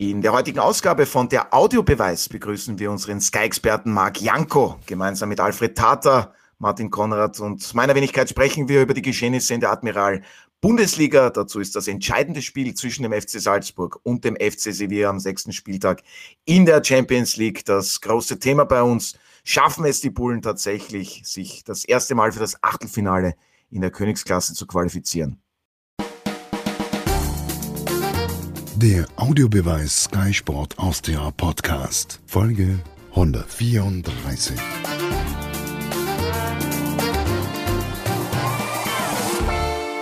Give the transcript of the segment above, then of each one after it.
In der heutigen Ausgabe von der Audiobeweis begrüßen wir unseren Sky-Experten Marc Janko. Gemeinsam mit Alfred Tata, Martin Konrad und meiner Wenigkeit sprechen wir über die Geschehnisse in der Admiral Bundesliga. Dazu ist das entscheidende Spiel zwischen dem FC Salzburg und dem FC Sevilla am sechsten Spieltag in der Champions League. Das große Thema bei uns. Schaffen es die Bullen tatsächlich, sich das erste Mal für das Achtelfinale in der Königsklasse zu qualifizieren? Der Audiobeweis Sky Sport Austria Podcast, Folge 134.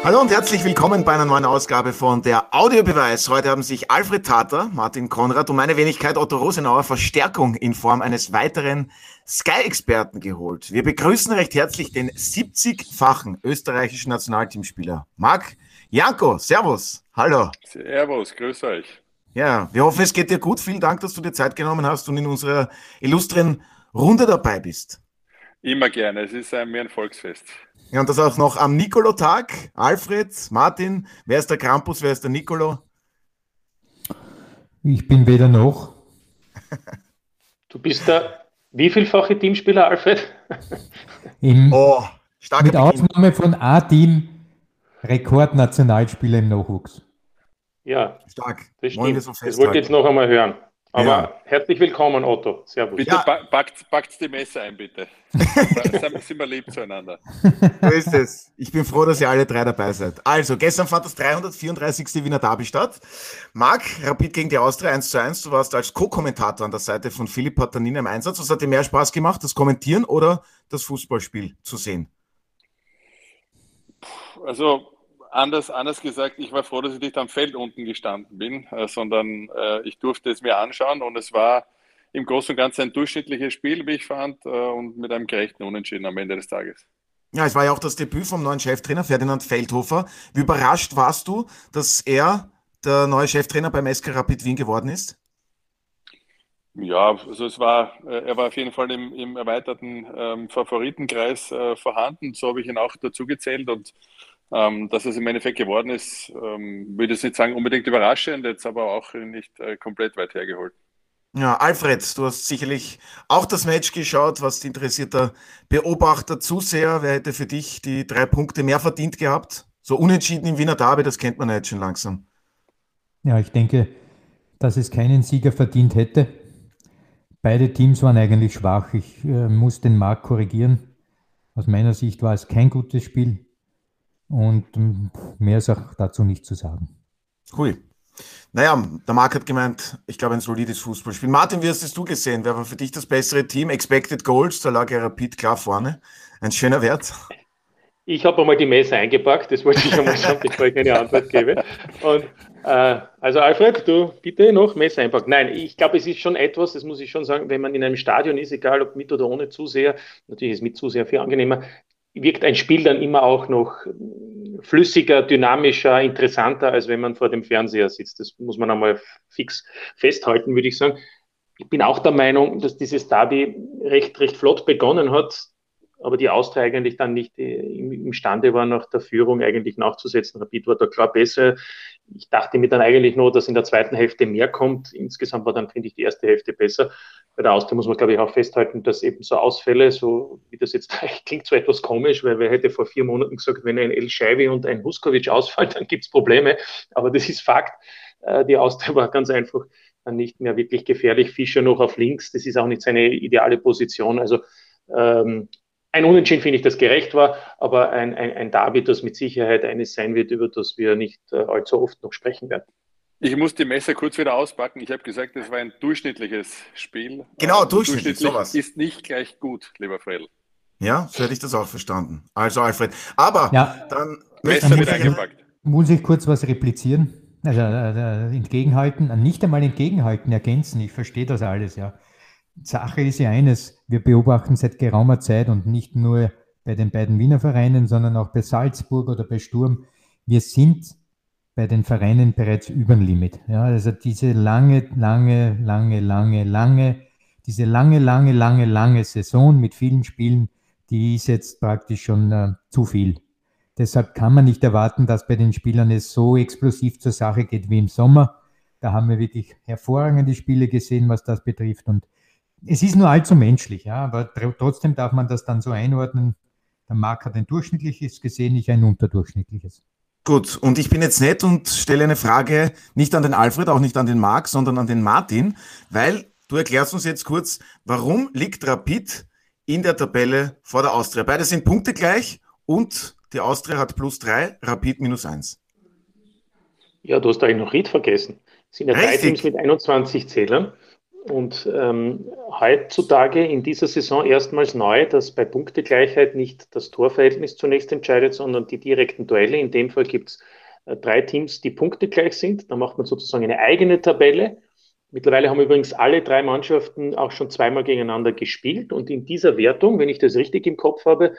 Hallo und herzlich willkommen bei einer neuen Ausgabe von der Audiobeweis. Heute haben sich Alfred Tater, Martin Konrad und meine Wenigkeit Otto Rosenauer Verstärkung in Form eines weiteren Sky-Experten geholt. Wir begrüßen recht herzlich den 70-fachen österreichischen Nationalteamspieler Marc Janko, Servus, hallo. Servus, grüß euch. Ja, wir hoffen, es geht dir gut. Vielen Dank, dass du dir Zeit genommen hast und in unserer illustren Runde dabei bist. Immer gerne, es ist mir ein Volksfest. Ja, und das auch noch am Nicolo-Tag. Alfred, Martin, wer ist der Krampus, wer ist der Nicolo? Ich bin weder noch. du bist der wievielfache Teamspieler, Alfred? Im, oh, mit Beginn. Ausnahme von A-Team Rekordnationalspieler im Nachwuchs. Ja, stark. Das stimmt. Das, das wollte ich jetzt noch einmal hören. Aber ja. herzlich willkommen, Otto. Servus. Bitte ja. packt, packt die Messe ein, bitte. sind wir lieb zueinander. So ist es. Ich bin froh, dass ihr alle drei dabei seid. Also, gestern fand das 334. Wiener Derby statt. Marc, Rapid gegen die Austria 1 zu 1. Du warst als Co-Kommentator an der Seite von Philipp Patanina im Einsatz. Was hat dir mehr Spaß gemacht, das Kommentieren oder das Fußballspiel zu sehen? Also anders, anders gesagt, ich war froh, dass ich nicht am Feld unten gestanden bin, äh, sondern äh, ich durfte es mir anschauen und es war im Großen und Ganzen ein durchschnittliches Spiel, wie ich fand, äh, und mit einem gerechten Unentschieden am Ende des Tages. Ja, es war ja auch das Debüt vom neuen Cheftrainer Ferdinand Feldhofer. Wie überrascht warst du, dass er der neue Cheftrainer beim SK Rapid Wien geworden ist? Ja, also es war, äh, er war auf jeden Fall im, im erweiterten ähm, Favoritenkreis äh, vorhanden. So habe ich ihn auch dazu gezählt und ähm, dass es im Endeffekt geworden ist, ähm, würde ich nicht sagen unbedingt überraschend, jetzt aber auch nicht äh, komplett weit hergeholt. Ja, Alfred, du hast sicherlich auch das Match geschaut, was interessierter Beobachter, Zuseher. Wer hätte für dich die drei Punkte mehr verdient gehabt? So unentschieden im Wiener Derby, das kennt man ja jetzt schon langsam. Ja, ich denke, dass es keinen Sieger verdient hätte. Beide Teams waren eigentlich schwach. Ich äh, muss den Markt korrigieren. Aus meiner Sicht war es kein gutes Spiel. Und ähm, mehr ist auch dazu nicht zu sagen. Cool. Naja, der Marc hat gemeint, ich glaube, ein solides Fußballspiel. Martin, wie hast es du gesehen? Wer war für dich das bessere Team? Expected Goals, da lag ja Rapid klar vorne. Ein schöner Wert. Ich habe einmal die Messe eingepackt, das wollte ich einmal sagen, bevor ich eine Antwort gebe. Und äh, also Alfred, du bitte noch Messe einpacken. Nein, ich glaube, es ist schon etwas, das muss ich schon sagen, wenn man in einem Stadion ist, egal ob mit oder ohne Zuseher, natürlich ist mit Zuseher viel angenehmer, wirkt ein Spiel dann immer auch noch flüssiger, dynamischer, interessanter, als wenn man vor dem Fernseher sitzt. Das muss man einmal fix festhalten, würde ich sagen. Ich bin auch der Meinung, dass dieses Derby recht, recht flott begonnen hat, aber die Austria eigentlich dann nicht äh, imstande war, nach der Führung eigentlich nachzusetzen. Rapid war da klar besser. Ich dachte mir dann eigentlich nur, dass in der zweiten Hälfte mehr kommt. Insgesamt war dann, finde ich, die erste Hälfte besser bei der Austria muss man, glaube ich, auch festhalten, dass eben so Ausfälle, so wie das jetzt klingt, so etwas komisch, weil wer hätte vor vier Monaten gesagt, wenn ein El Scheibi und ein Huskovic ausfällt, dann gibt es Probleme. Aber das ist Fakt. Äh, die Austria war ganz einfach nicht mehr wirklich gefährlich. Fischer noch auf links, das ist auch nicht seine ideale Position. Also ähm, ein Unentschieden finde ich, das gerecht war, aber ein, ein, ein Derby, das mit Sicherheit eines sein wird, über das wir nicht äh, allzu oft noch sprechen werden. Ich muss die Messer kurz wieder auspacken. Ich habe gesagt, es war ein durchschnittliches Spiel. Genau, durchschnittlich, sowas. Ist nicht gleich gut, lieber Fredl. Ja, so hätte ich das auch verstanden. Also Alfred. Aber ja, dann Messer wieder eingepackt. Muss ich kurz was replizieren? Also äh, entgegenhalten, nicht einmal entgegenhalten, ergänzen. Ich verstehe das alles, ja. Sache ist ja eines, wir beobachten seit geraumer Zeit und nicht nur bei den beiden Wiener Vereinen, sondern auch bei Salzburg oder bei Sturm. Wir sind bei den Vereinen bereits über dem Limit. Ja, also diese lange, lange, lange, lange, lange, diese lange, lange, lange, lange Saison mit vielen Spielen, die ist jetzt praktisch schon äh, zu viel. Deshalb kann man nicht erwarten, dass bei den Spielern es so explosiv zur Sache geht wie im Sommer. Da haben wir wirklich hervorragende Spiele gesehen, was das betrifft. Und es ist nur allzu menschlich, ja, aber trotzdem darf man das dann so einordnen. Der Marc hat ein durchschnittliches gesehen, ich ein unterdurchschnittliches. Gut, und ich bin jetzt nett und stelle eine Frage nicht an den Alfred, auch nicht an den Marc, sondern an den Martin, weil du erklärst uns jetzt kurz, warum liegt Rapid in der Tabelle vor der Austria? Beide sind Punkte gleich und die Austria hat plus drei, Rapid minus eins. Ja, du hast eigentlich noch Ried vergessen. Es sind ja Richtig. drei Teams mit 21 Zählern. Und ähm, heutzutage in dieser Saison erstmals neu, dass bei Punktegleichheit nicht das Torverhältnis zunächst entscheidet, sondern die direkten Duelle. In dem Fall gibt es äh, drei Teams, die punktegleich sind. Da macht man sozusagen eine eigene Tabelle. Mittlerweile haben übrigens alle drei Mannschaften auch schon zweimal gegeneinander gespielt. Und in dieser Wertung, wenn ich das richtig im Kopf habe,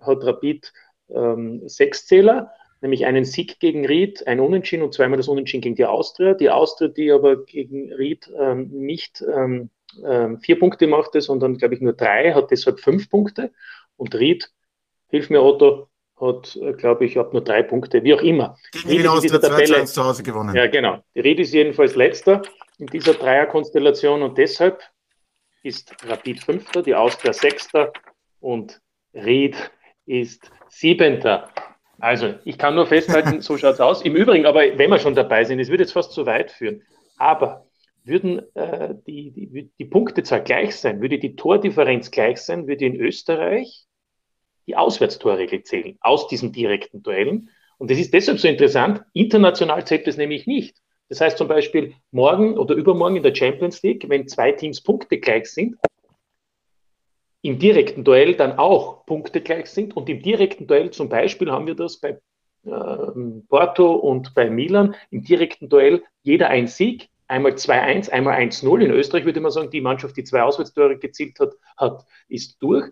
hat Rapid ähm, sechs Zähler nämlich einen Sieg gegen Ried, ein Unentschieden und zweimal das Unentschieden gegen die Austria. Die Austria, die aber gegen Ried ähm, nicht ähm, ähm, vier Punkte machte, sondern, glaube ich, nur drei, hat deshalb fünf Punkte. Und Ried, hilf mir Otto, hat, äh, glaube ich, hat nur drei Punkte, wie auch immer. Gegen die Austria Tabelle, zu Hause gewonnen. Ja, genau. Die Ried ist jedenfalls letzter in dieser Dreierkonstellation und deshalb ist Rapid Fünfter, die Austria Sechster und Ried ist Siebenter. Also, ich kann nur festhalten, so schaut es aus. Im Übrigen, aber wenn wir schon dabei sind, es würde jetzt fast zu weit führen. Aber würden äh, die, die, die Punktezahl gleich sein, würde die Tordifferenz gleich sein, würde in Österreich die Auswärtstorregel zählen aus diesen direkten Duellen. Und das ist deshalb so interessant. International zählt das nämlich nicht. Das heißt zum Beispiel morgen oder übermorgen in der Champions League, wenn zwei Teams Punkte gleich sind, im direkten Duell dann auch Punkte gleich sind. Und im direkten Duell zum Beispiel haben wir das bei äh, Porto und bei Milan. Im direkten Duell jeder ein Sieg, einmal 2-1, einmal 1-0. In Österreich würde man sagen, die Mannschaft, die zwei Auswärtstore gezielt hat, hat ist durch.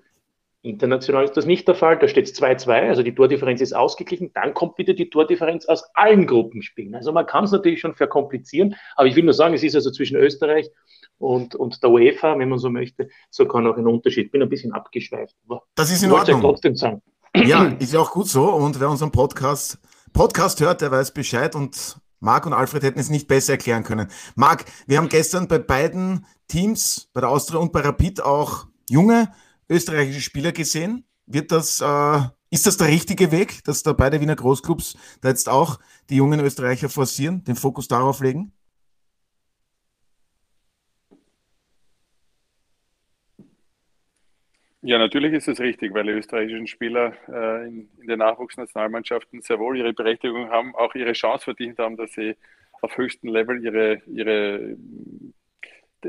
International ist das nicht der Fall. Da steht es 2-2, also die Tordifferenz ist ausgeglichen. Dann kommt wieder die Tordifferenz aus allen Gruppenspielen. Also man kann es natürlich schon verkomplizieren, aber ich will nur sagen, es ist also zwischen Österreich und, und der UEFA, wenn man so möchte, so kann auch ein Unterschied. Bin ein bisschen abgeschweift. Das ist in Ordnung. trotzdem sagen. Ja, ist ja auch gut so. Und wer unseren Podcast, Podcast hört, der weiß Bescheid und Marc und Alfred hätten es nicht besser erklären können. Marc, wir haben gestern bei beiden Teams, bei der Austria und bei Rapid auch junge österreichische Spieler gesehen. Wird das, äh, ist das der richtige Weg, dass da beide Wiener Großclubs da jetzt auch die jungen Österreicher forcieren, den Fokus darauf legen? Ja, natürlich ist es richtig, weil die österreichischen Spieler äh, in, in den Nachwuchsnationalmannschaften sehr wohl ihre Berechtigung haben, auch ihre Chance verdient haben, dass sie auf höchstem Level ihre, ihre,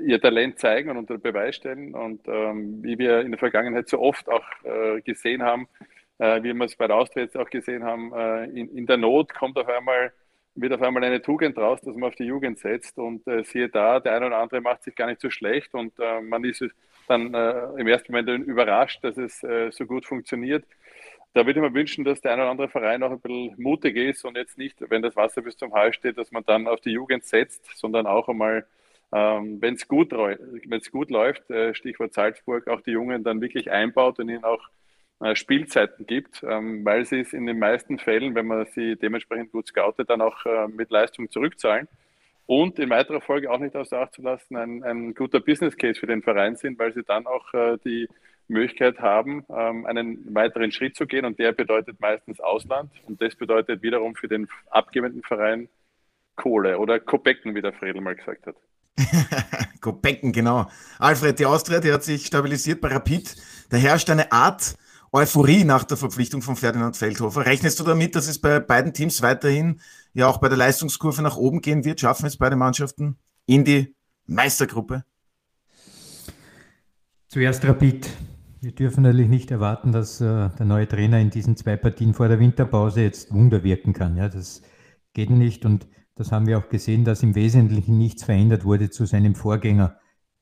ihr Talent zeigen und unter Beweis stellen. Und ähm, wie wir in der Vergangenheit so oft auch äh, gesehen haben, äh, wie wir es bei der Austria jetzt auch gesehen haben, äh, in, in der Not kommt auf einmal wird auf einmal eine Tugend raus, dass man auf die Jugend setzt und äh, siehe da, der eine oder andere macht sich gar nicht so schlecht und äh, man ist dann äh, im ersten Moment überrascht, dass es äh, so gut funktioniert. Da würde ich mir wünschen, dass der eine oder andere Verein auch ein bisschen mutig ist und jetzt nicht, wenn das Wasser bis zum Hals steht, dass man dann auf die Jugend setzt, sondern auch einmal, ähm, wenn es gut, gut läuft, äh, Stichwort Salzburg, auch die Jungen dann wirklich einbaut und ihnen auch äh, Spielzeiten gibt, ähm, weil sie es in den meisten Fällen, wenn man sie dementsprechend gut scoutet, dann auch äh, mit Leistung zurückzahlen. Und in weiterer Folge auch nicht außer Acht zu lassen, ein, ein guter Business Case für den Verein sind, weil sie dann auch äh, die Möglichkeit haben, ähm, einen weiteren Schritt zu gehen. Und der bedeutet meistens Ausland. Und das bedeutet wiederum für den abgebenden Verein Kohle oder Kopecken, wie der Fredel mal gesagt hat. Kopecken, genau. Alfred, die Austria, die hat sich stabilisiert bei Rapid. Da herrscht eine Art Euphorie nach der Verpflichtung von Ferdinand Feldhofer. Rechnest du damit, dass es bei beiden Teams weiterhin ja auch bei der Leistungskurve nach oben gehen wird? Schaffen es beide Mannschaften in die Meistergruppe? Zuerst Rapid. Wir dürfen natürlich nicht erwarten, dass äh, der neue Trainer in diesen zwei Partien vor der Winterpause jetzt Wunder wirken kann. Ja, das geht nicht und das haben wir auch gesehen, dass im Wesentlichen nichts verändert wurde zu seinem Vorgänger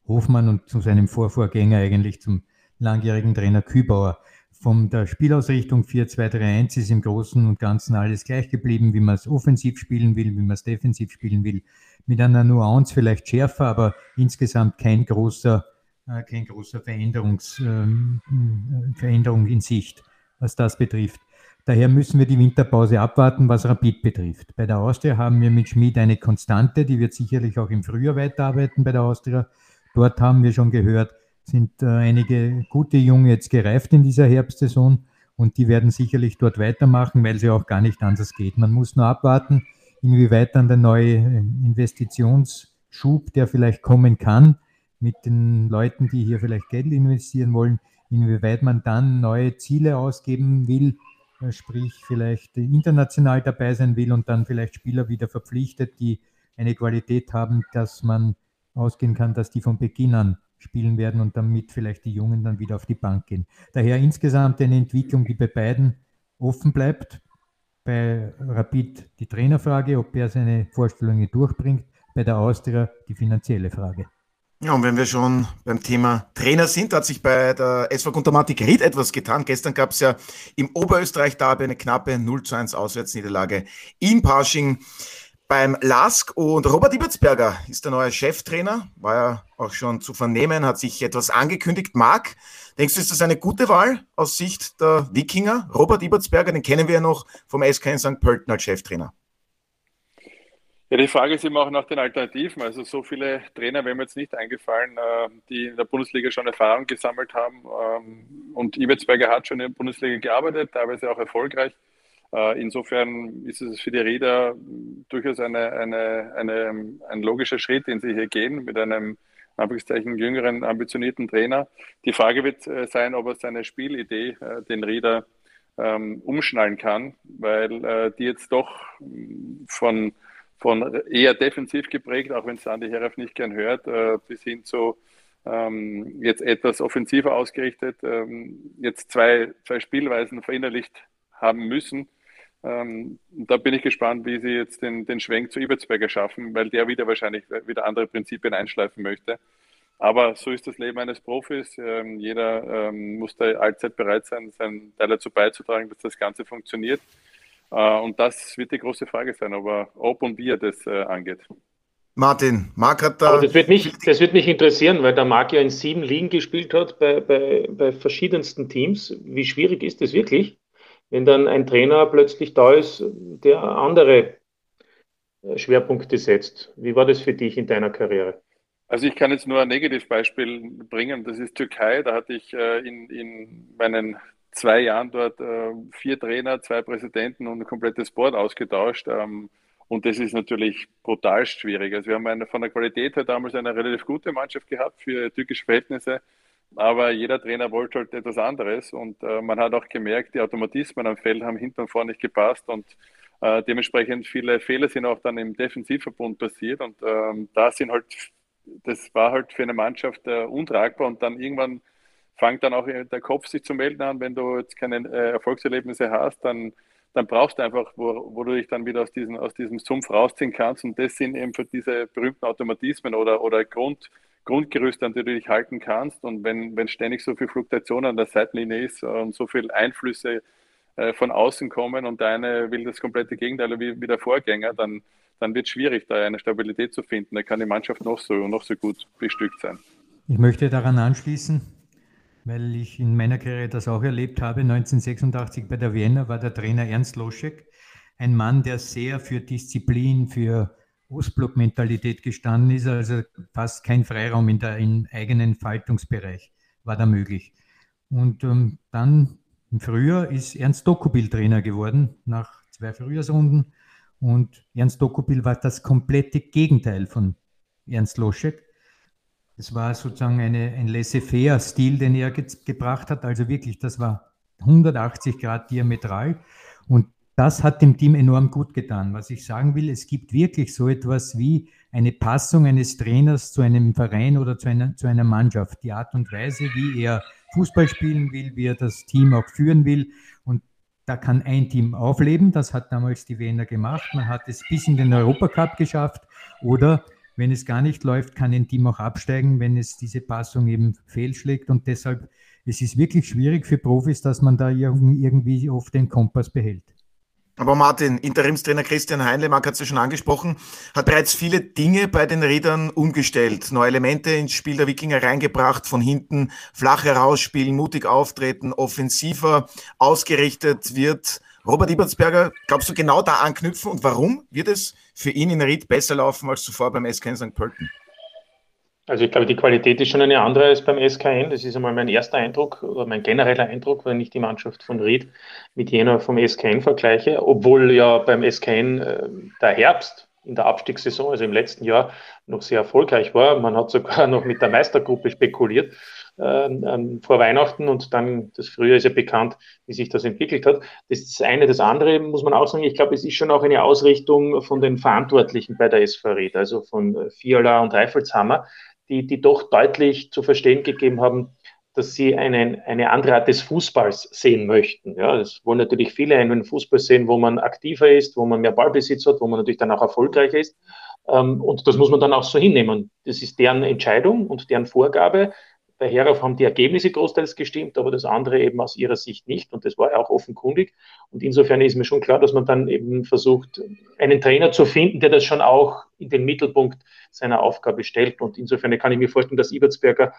Hofmann und zu seinem Vorvorgänger eigentlich zum langjährigen Trainer Kübauer. Von der Spielausrichtung 4-2-3-1 ist im Großen und Ganzen alles gleich geblieben, wie man es offensiv spielen will, wie man es defensiv spielen will. Mit einer Nuance vielleicht schärfer, aber insgesamt kein großer, äh, kein großer Veränderungs, äh, Veränderung in Sicht, was das betrifft. Daher müssen wir die Winterpause abwarten, was Rapid betrifft. Bei der Austria haben wir mit Schmid eine Konstante, die wird sicherlich auch im Frühjahr weiterarbeiten bei der Austria. Dort haben wir schon gehört, sind äh, einige gute Junge jetzt gereift in dieser Herbstsaison und die werden sicherlich dort weitermachen, weil sie auch gar nicht anders geht. Man muss nur abwarten, inwieweit dann der neue Investitionsschub, der vielleicht kommen kann, mit den Leuten, die hier vielleicht Geld investieren wollen, inwieweit man dann neue Ziele ausgeben will, äh, sprich vielleicht international dabei sein will und dann vielleicht Spieler wieder verpflichtet, die eine Qualität haben, dass man ausgehen kann, dass die von Beginn an spielen werden und damit vielleicht die Jungen dann wieder auf die Bank gehen. Daher insgesamt eine Entwicklung, die bei beiden offen bleibt. Bei Rapid die Trainerfrage, ob er seine Vorstellungen durchbringt. Bei der Austria die finanzielle Frage. Ja, und wenn wir schon beim Thema Trainer sind, hat sich bei der SV Guntermatik Ried etwas getan. Gestern gab es ja im Oberösterreich-Derby eine knappe 0 zu 1 Auswärtsniederlage in Parsching beim LASK und Robert Ibertsberger ist der neue Cheftrainer, war ja auch schon zu vernehmen, hat sich etwas angekündigt. Marc, denkst du, ist das eine gute Wahl aus Sicht der Wikinger? Robert Ibertsberger, den kennen wir ja noch vom SK in St. Pölten als Cheftrainer. Ja, die Frage ist immer auch nach den Alternativen. Also so viele Trainer wären mir jetzt nicht eingefallen, äh, die in der Bundesliga schon Erfahrung gesammelt haben. Ähm, und Ibetzberger hat schon in der Bundesliga gearbeitet, teilweise auch erfolgreich. Äh, insofern ist es für die Räder durchaus eine, eine, eine, ein logischer Schritt, den sie hier gehen, mit einem Anführungszeichen jüngeren, ambitionierten Trainer. Die Frage wird äh, sein, ob er seine Spielidee, den Räder, ähm, umschnallen kann, weil die jetzt doch von von eher defensiv geprägt, auch wenn es Sandy Heraf nicht gern hört, äh, bis hin zu ähm, jetzt etwas offensiver ausgerichtet, ähm, jetzt zwei, zwei Spielweisen verinnerlicht haben müssen. Ähm, da bin ich gespannt, wie sie jetzt den, den Schwenk zu Ibertsberger schaffen, weil der wieder wahrscheinlich wieder andere Prinzipien einschleifen möchte. Aber so ist das Leben eines Profis. Ähm, jeder ähm, muss da allzeit bereit sein, seinen Teil dazu beizutragen, dass das Ganze funktioniert. Äh, und das wird die große Frage sein, aber ob und wie er das äh, angeht. Martin, Marc hat da. Aber das wird, mich, das wird mich interessieren, weil der Marc ja in sieben Ligen gespielt hat bei, bei, bei verschiedensten Teams. Wie schwierig ist das wirklich, wenn dann ein Trainer plötzlich da ist, der andere äh, Schwerpunkte setzt? Wie war das für dich in deiner Karriere? Also ich kann jetzt nur ein Negativbeispiel bringen, das ist Türkei. Da hatte ich in, in meinen zwei Jahren dort äh, vier Trainer, zwei Präsidenten und ein komplettes Board ausgetauscht. Ähm, und das ist natürlich brutal schwierig. Also wir haben eine, von der Qualität her damals eine relativ gute Mannschaft gehabt für türkische Verhältnisse. Aber jeder Trainer wollte halt etwas anderes. Und äh, man hat auch gemerkt, die Automatismen am Feld haben hinten und vorne nicht gepasst. Und äh, dementsprechend viele Fehler sind auch dann im Defensivverbund passiert. Und ähm, da sind halt, das war halt für eine Mannschaft äh, untragbar. Und dann irgendwann fängt dann auch der Kopf sich zu melden an, wenn du jetzt keine äh, Erfolgserlebnisse hast, dann, dann brauchst du einfach, wo, wo du dich dann wieder aus, diesen, aus diesem Sumpf rausziehen kannst. Und das sind eben für diese berühmten Automatismen oder, oder Grund, Grundgerüste, an du dich halten kannst. Und wenn, wenn ständig so viel Fluktuation an der Seitenlinie ist und so viele Einflüsse äh, von außen kommen und der eine will das komplette Gegenteil wie, wie der Vorgänger, dann, dann wird es schwierig, da eine Stabilität zu finden. Da kann die Mannschaft noch so, noch so gut bestückt sein. Ich möchte daran anschließen, weil ich in meiner Karriere das auch erlebt habe. 1986 bei der Vienna war der Trainer Ernst Loschek, ein Mann, der sehr für Disziplin, für Ostblock-Mentalität gestanden ist, also fast kein Freiraum in der im eigenen Faltungsbereich war da möglich. Und ähm, dann im Frühjahr ist Ernst Dokubil Trainer geworden, nach zwei Frühjahrsrunden. Und Ernst Dokubil war das komplette Gegenteil von Ernst Loschek. Es war sozusagen eine, ein laissez-faire-Stil, den er ge gebracht hat. Also wirklich, das war 180 Grad diametral. Und das hat dem Team enorm gut getan. Was ich sagen will, es gibt wirklich so etwas wie eine Passung eines Trainers zu einem Verein oder zu einer, zu einer Mannschaft. Die Art und Weise, wie er Fußball spielen will, wie er das Team auch führen will. Und da kann ein Team aufleben. Das hat damals die Wiener gemacht. Man hat es bis in den Europacup geschafft. Oder wenn es gar nicht läuft, kann ein Team auch absteigen, wenn es diese Passung eben fehlschlägt. Und deshalb, es ist wirklich schwierig für Profis, dass man da irgendwie oft den Kompass behält. Aber Martin, Interimstrainer Christian Heinle, Marc hat es ja schon angesprochen, hat bereits viele Dinge bei den Rädern umgestellt, neue Elemente ins Spiel der Wikinger reingebracht, von hinten flach herausspielen, mutig auftreten, offensiver ausgerichtet wird Robert Ibertsberger, glaubst du genau da anknüpfen und warum wird es für ihn in Ried besser laufen als zuvor beim SK St. Pölten? Also ich glaube, die Qualität ist schon eine andere als beim SKN. Das ist einmal mein erster Eindruck oder mein genereller Eindruck, wenn ich die Mannschaft von Ried mit jener vom SKN vergleiche. Obwohl ja beim SKN äh, der Herbst in der Abstiegssaison, also im letzten Jahr, noch sehr erfolgreich war. Man hat sogar noch mit der Meistergruppe spekuliert äh, ähm, vor Weihnachten und dann das Frühjahr ist ja bekannt, wie sich das entwickelt hat. Das ist das eine. Das andere muss man auch sagen, ich glaube, es ist schon auch eine Ausrichtung von den Verantwortlichen bei der SV Ried, also von Fiala und Reifelshammer die, die doch deutlich zu verstehen gegeben haben, dass sie einen, eine andere Art des Fußballs sehen möchten. Ja, es wollen natürlich viele einen Fußball sehen, wo man aktiver ist, wo man mehr Ballbesitz hat, wo man natürlich dann auch erfolgreicher ist. Ähm, und das muss man dann auch so hinnehmen. Das ist deren Entscheidung und deren Vorgabe. Bei Herauf haben die Ergebnisse großteils gestimmt, aber das andere eben aus ihrer Sicht nicht. Und das war ja auch offenkundig. Und insofern ist mir schon klar, dass man dann eben versucht, einen Trainer zu finden, der das schon auch in den Mittelpunkt seiner Aufgabe stellt. Und insofern kann ich mir vorstellen, dass Ibertsberger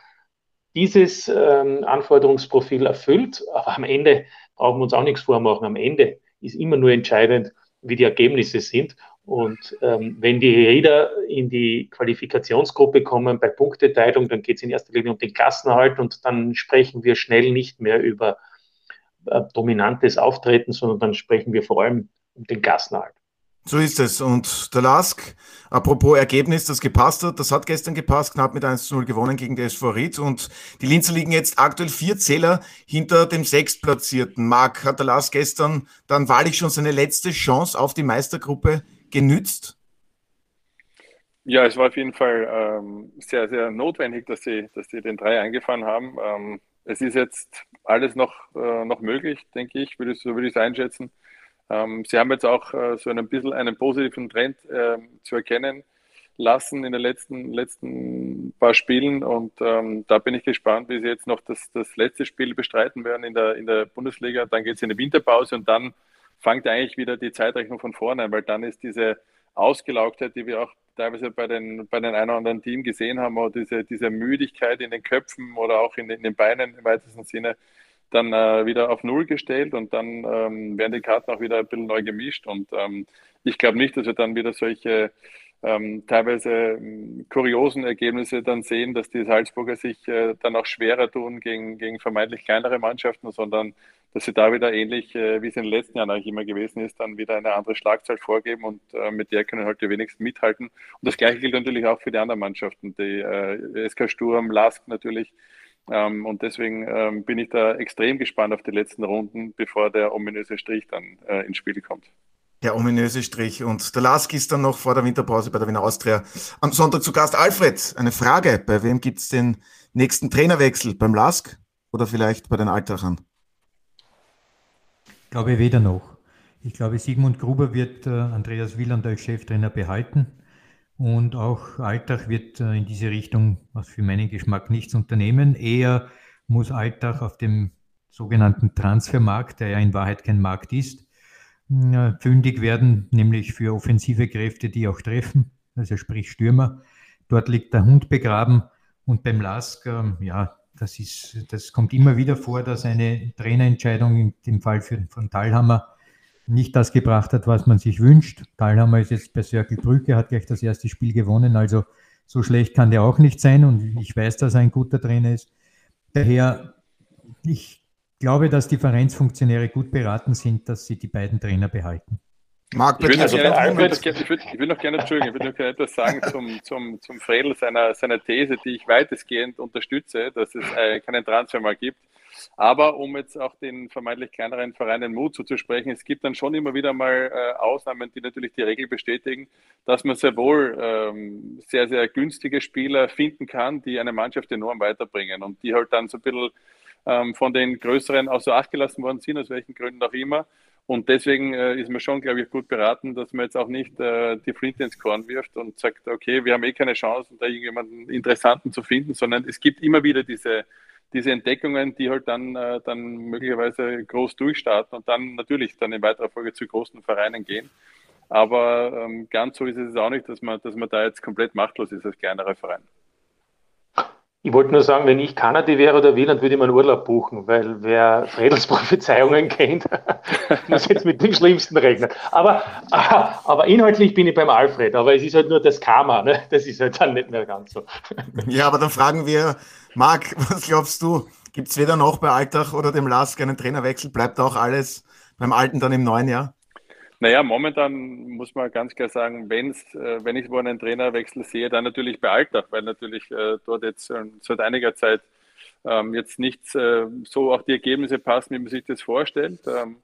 dieses ähm, Anforderungsprofil erfüllt. Aber am Ende brauchen wir uns auch nichts vormachen. Am Ende ist immer nur entscheidend, wie die Ergebnisse sind. Und ähm, wenn die Räder in die Qualifikationsgruppe kommen bei Punkteteilung, dann geht es in erster Linie um den Klassenerhalt und dann sprechen wir schnell nicht mehr über äh, dominantes Auftreten, sondern dann sprechen wir vor allem um den Klassenerhalt. So ist es. Und der Lask, apropos Ergebnis, das gepasst hat, das hat gestern gepasst, knapp mit 1 zu 0 gewonnen gegen die SV Ried. Und die Linzer liegen jetzt aktuell vier Zähler hinter dem Sechstplatzierten. Marc, hat der Lask gestern dann wahrlich schon seine letzte Chance auf die Meistergruppe genützt? Ja, es war auf jeden Fall ähm, sehr, sehr notwendig, dass sie, dass sie den Drei eingefahren haben. Ähm, es ist jetzt alles noch, äh, noch möglich, denke ich, würde, so würde ich es einschätzen. Ähm, sie haben jetzt auch äh, so ein bisschen einen positiven Trend äh, zu erkennen lassen in den letzten, letzten paar Spielen und ähm, da bin ich gespannt, wie sie jetzt noch das, das letzte Spiel bestreiten werden in der, in der Bundesliga. Dann geht es in die Winterpause und dann fängt eigentlich wieder die Zeitrechnung von vorne an, weil dann ist diese Ausgelaugtheit, die wir auch teilweise bei den, bei den einen oder anderen Team gesehen haben, oder diese, diese Müdigkeit in den Köpfen oder auch in, in den Beinen im weitesten Sinne, dann äh, wieder auf Null gestellt und dann ähm, werden die Karten auch wieder ein bisschen neu gemischt. Und ähm, ich glaube nicht, dass wir dann wieder solche ähm, teilweise ähm, kuriosen Ergebnisse dann sehen, dass die Salzburger sich äh, dann auch schwerer tun gegen, gegen vermeintlich kleinere Mannschaften, sondern dass sie da wieder ähnlich, äh, wie es in den letzten Jahren eigentlich immer gewesen ist, dann wieder eine andere Schlagzahl vorgeben und äh, mit der können halt die wenigsten mithalten. Und das gleiche gilt natürlich auch für die anderen Mannschaften, die äh, SK Sturm, Lask natürlich. Ähm, und deswegen ähm, bin ich da extrem gespannt auf die letzten Runden, bevor der ominöse Strich dann ins Spiel kommt. Der ominöse Strich. Und der Lask ist dann noch vor der Winterpause bei der Wiener Austria am Sonntag zu Gast. Alfred, eine Frage. Bei wem gibt es den nächsten Trainerwechsel? Beim Lask oder vielleicht bei den Altachern? Ich glaube weder noch. Ich glaube, Sigmund Gruber wird äh, Andreas Wieland als Cheftrainer behalten. Und auch Altach wird äh, in diese Richtung, was für meinen Geschmack nichts unternehmen. Eher muss Altach auf dem sogenannten Transfermarkt, der ja in Wahrheit kein Markt ist, fündig werden, nämlich für offensive Kräfte, die auch treffen, also sprich Stürmer. Dort liegt der Hund begraben und beim Lask, ähm, ja, das ist, das kommt immer wieder vor, dass eine Trainerentscheidung in dem Fall für, von Talhammer nicht das gebracht hat, was man sich wünscht. Talhammer ist jetzt bei Circle Brücke, hat gleich das erste Spiel gewonnen, also so schlecht kann der auch nicht sein und ich weiß, dass er ein guter Trainer ist. Daher, ich glaube, dass die Vereinsfunktionäre gut beraten sind, dass sie die beiden Trainer behalten. Marc, ich, also ich, will, ich will noch gerne, Entschuldigung, ich will noch gerne etwas sagen zum, zum, zum Fredel seiner, seiner These, die ich weitestgehend unterstütze, dass es äh, keinen Transfer mal gibt. Aber um jetzt auch den vermeintlich kleineren Vereinen Mut zuzusprechen, es gibt dann schon immer wieder mal äh, Ausnahmen, die natürlich die Regel bestätigen, dass man sehr wohl ähm, sehr, sehr günstige Spieler finden kann, die eine Mannschaft enorm weiterbringen und die halt dann so ein bisschen ähm, von den größeren außer Acht gelassen worden sind, aus welchen Gründen auch immer. Und deswegen äh, ist man schon, glaube ich, gut beraten, dass man jetzt auch nicht äh, die Flinte ins Korn wirft und sagt, okay, wir haben eh keine Chance, da irgendjemanden Interessanten zu finden, sondern es gibt immer wieder diese, diese Entdeckungen, die halt dann, äh, dann möglicherweise groß durchstarten und dann natürlich dann in weiterer Folge zu großen Vereinen gehen. Aber ähm, ganz so ist es auch nicht, dass man, dass man da jetzt komplett machtlos ist als kleinerer Verein. Ich wollte nur sagen, wenn ich Kanadi wäre oder Wieland, würde ich meinen Urlaub buchen, weil wer Fredels Prophezeiungen kennt, muss jetzt mit dem Schlimmsten rechnen. Aber, aber inhaltlich bin ich beim Alfred, aber es ist halt nur das Karma, ne? das ist halt dann nicht mehr ganz so. Ja, aber dann fragen wir, Marc, was glaubst du? Gibt es weder noch bei Alltag oder dem Lask einen Trainerwechsel? Bleibt auch alles beim Alten dann im neuen Jahr? Naja, momentan muss man ganz klar sagen, wenn's, äh, wenn ich wo einen Trainerwechsel sehe, dann natürlich bei Alltag, weil natürlich äh, dort jetzt äh, seit einiger Zeit ähm, jetzt nicht äh, so auch die Ergebnisse passen, wie man sich das vorstellt. Ähm,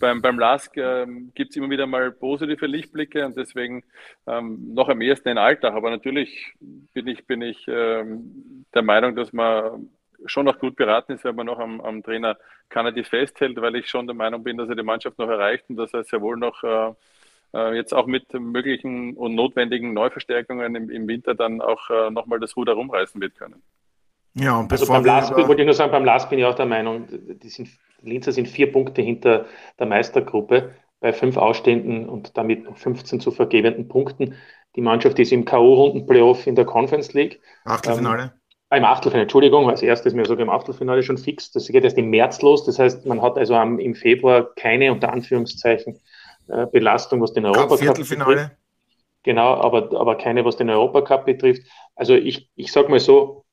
beim, beim LASK ähm, gibt es immer wieder mal positive Lichtblicke und deswegen ähm, noch am ehesten in Alltag. Aber natürlich bin ich, bin ich ähm, der Meinung, dass man schon noch gut beraten ist, wenn man noch am, am Trainer Kennedy festhält, weil ich schon der Meinung bin, dass er die Mannschaft noch erreicht und dass er sehr wohl noch äh, äh jetzt auch mit möglichen und notwendigen Neuverstärkungen im, im Winter dann auch äh, nochmal das Ruder rumreißen wird können. Ja, und also beim Last, über... wollte ich nur sagen, beim Last bin ich auch der Meinung, die sind, Linzer sind vier Punkte hinter der Meistergruppe bei fünf Ausstehenden und damit noch 15 zu vergebenden Punkten. Die Mannschaft ist im K.O.-Runden-Playoff in der Conference League. Achtelfinale. Ähm, im Achtelfinale, Entschuldigung, als erstes mir sogar im Achtelfinale schon fix. Das geht erst im März los. Das heißt, man hat also am, im Februar keine unter Anführungszeichen äh, Belastung, was den Europacup betrifft. Genau, aber, aber keine, was den Europacup betrifft. Also ich, ich sage mal so,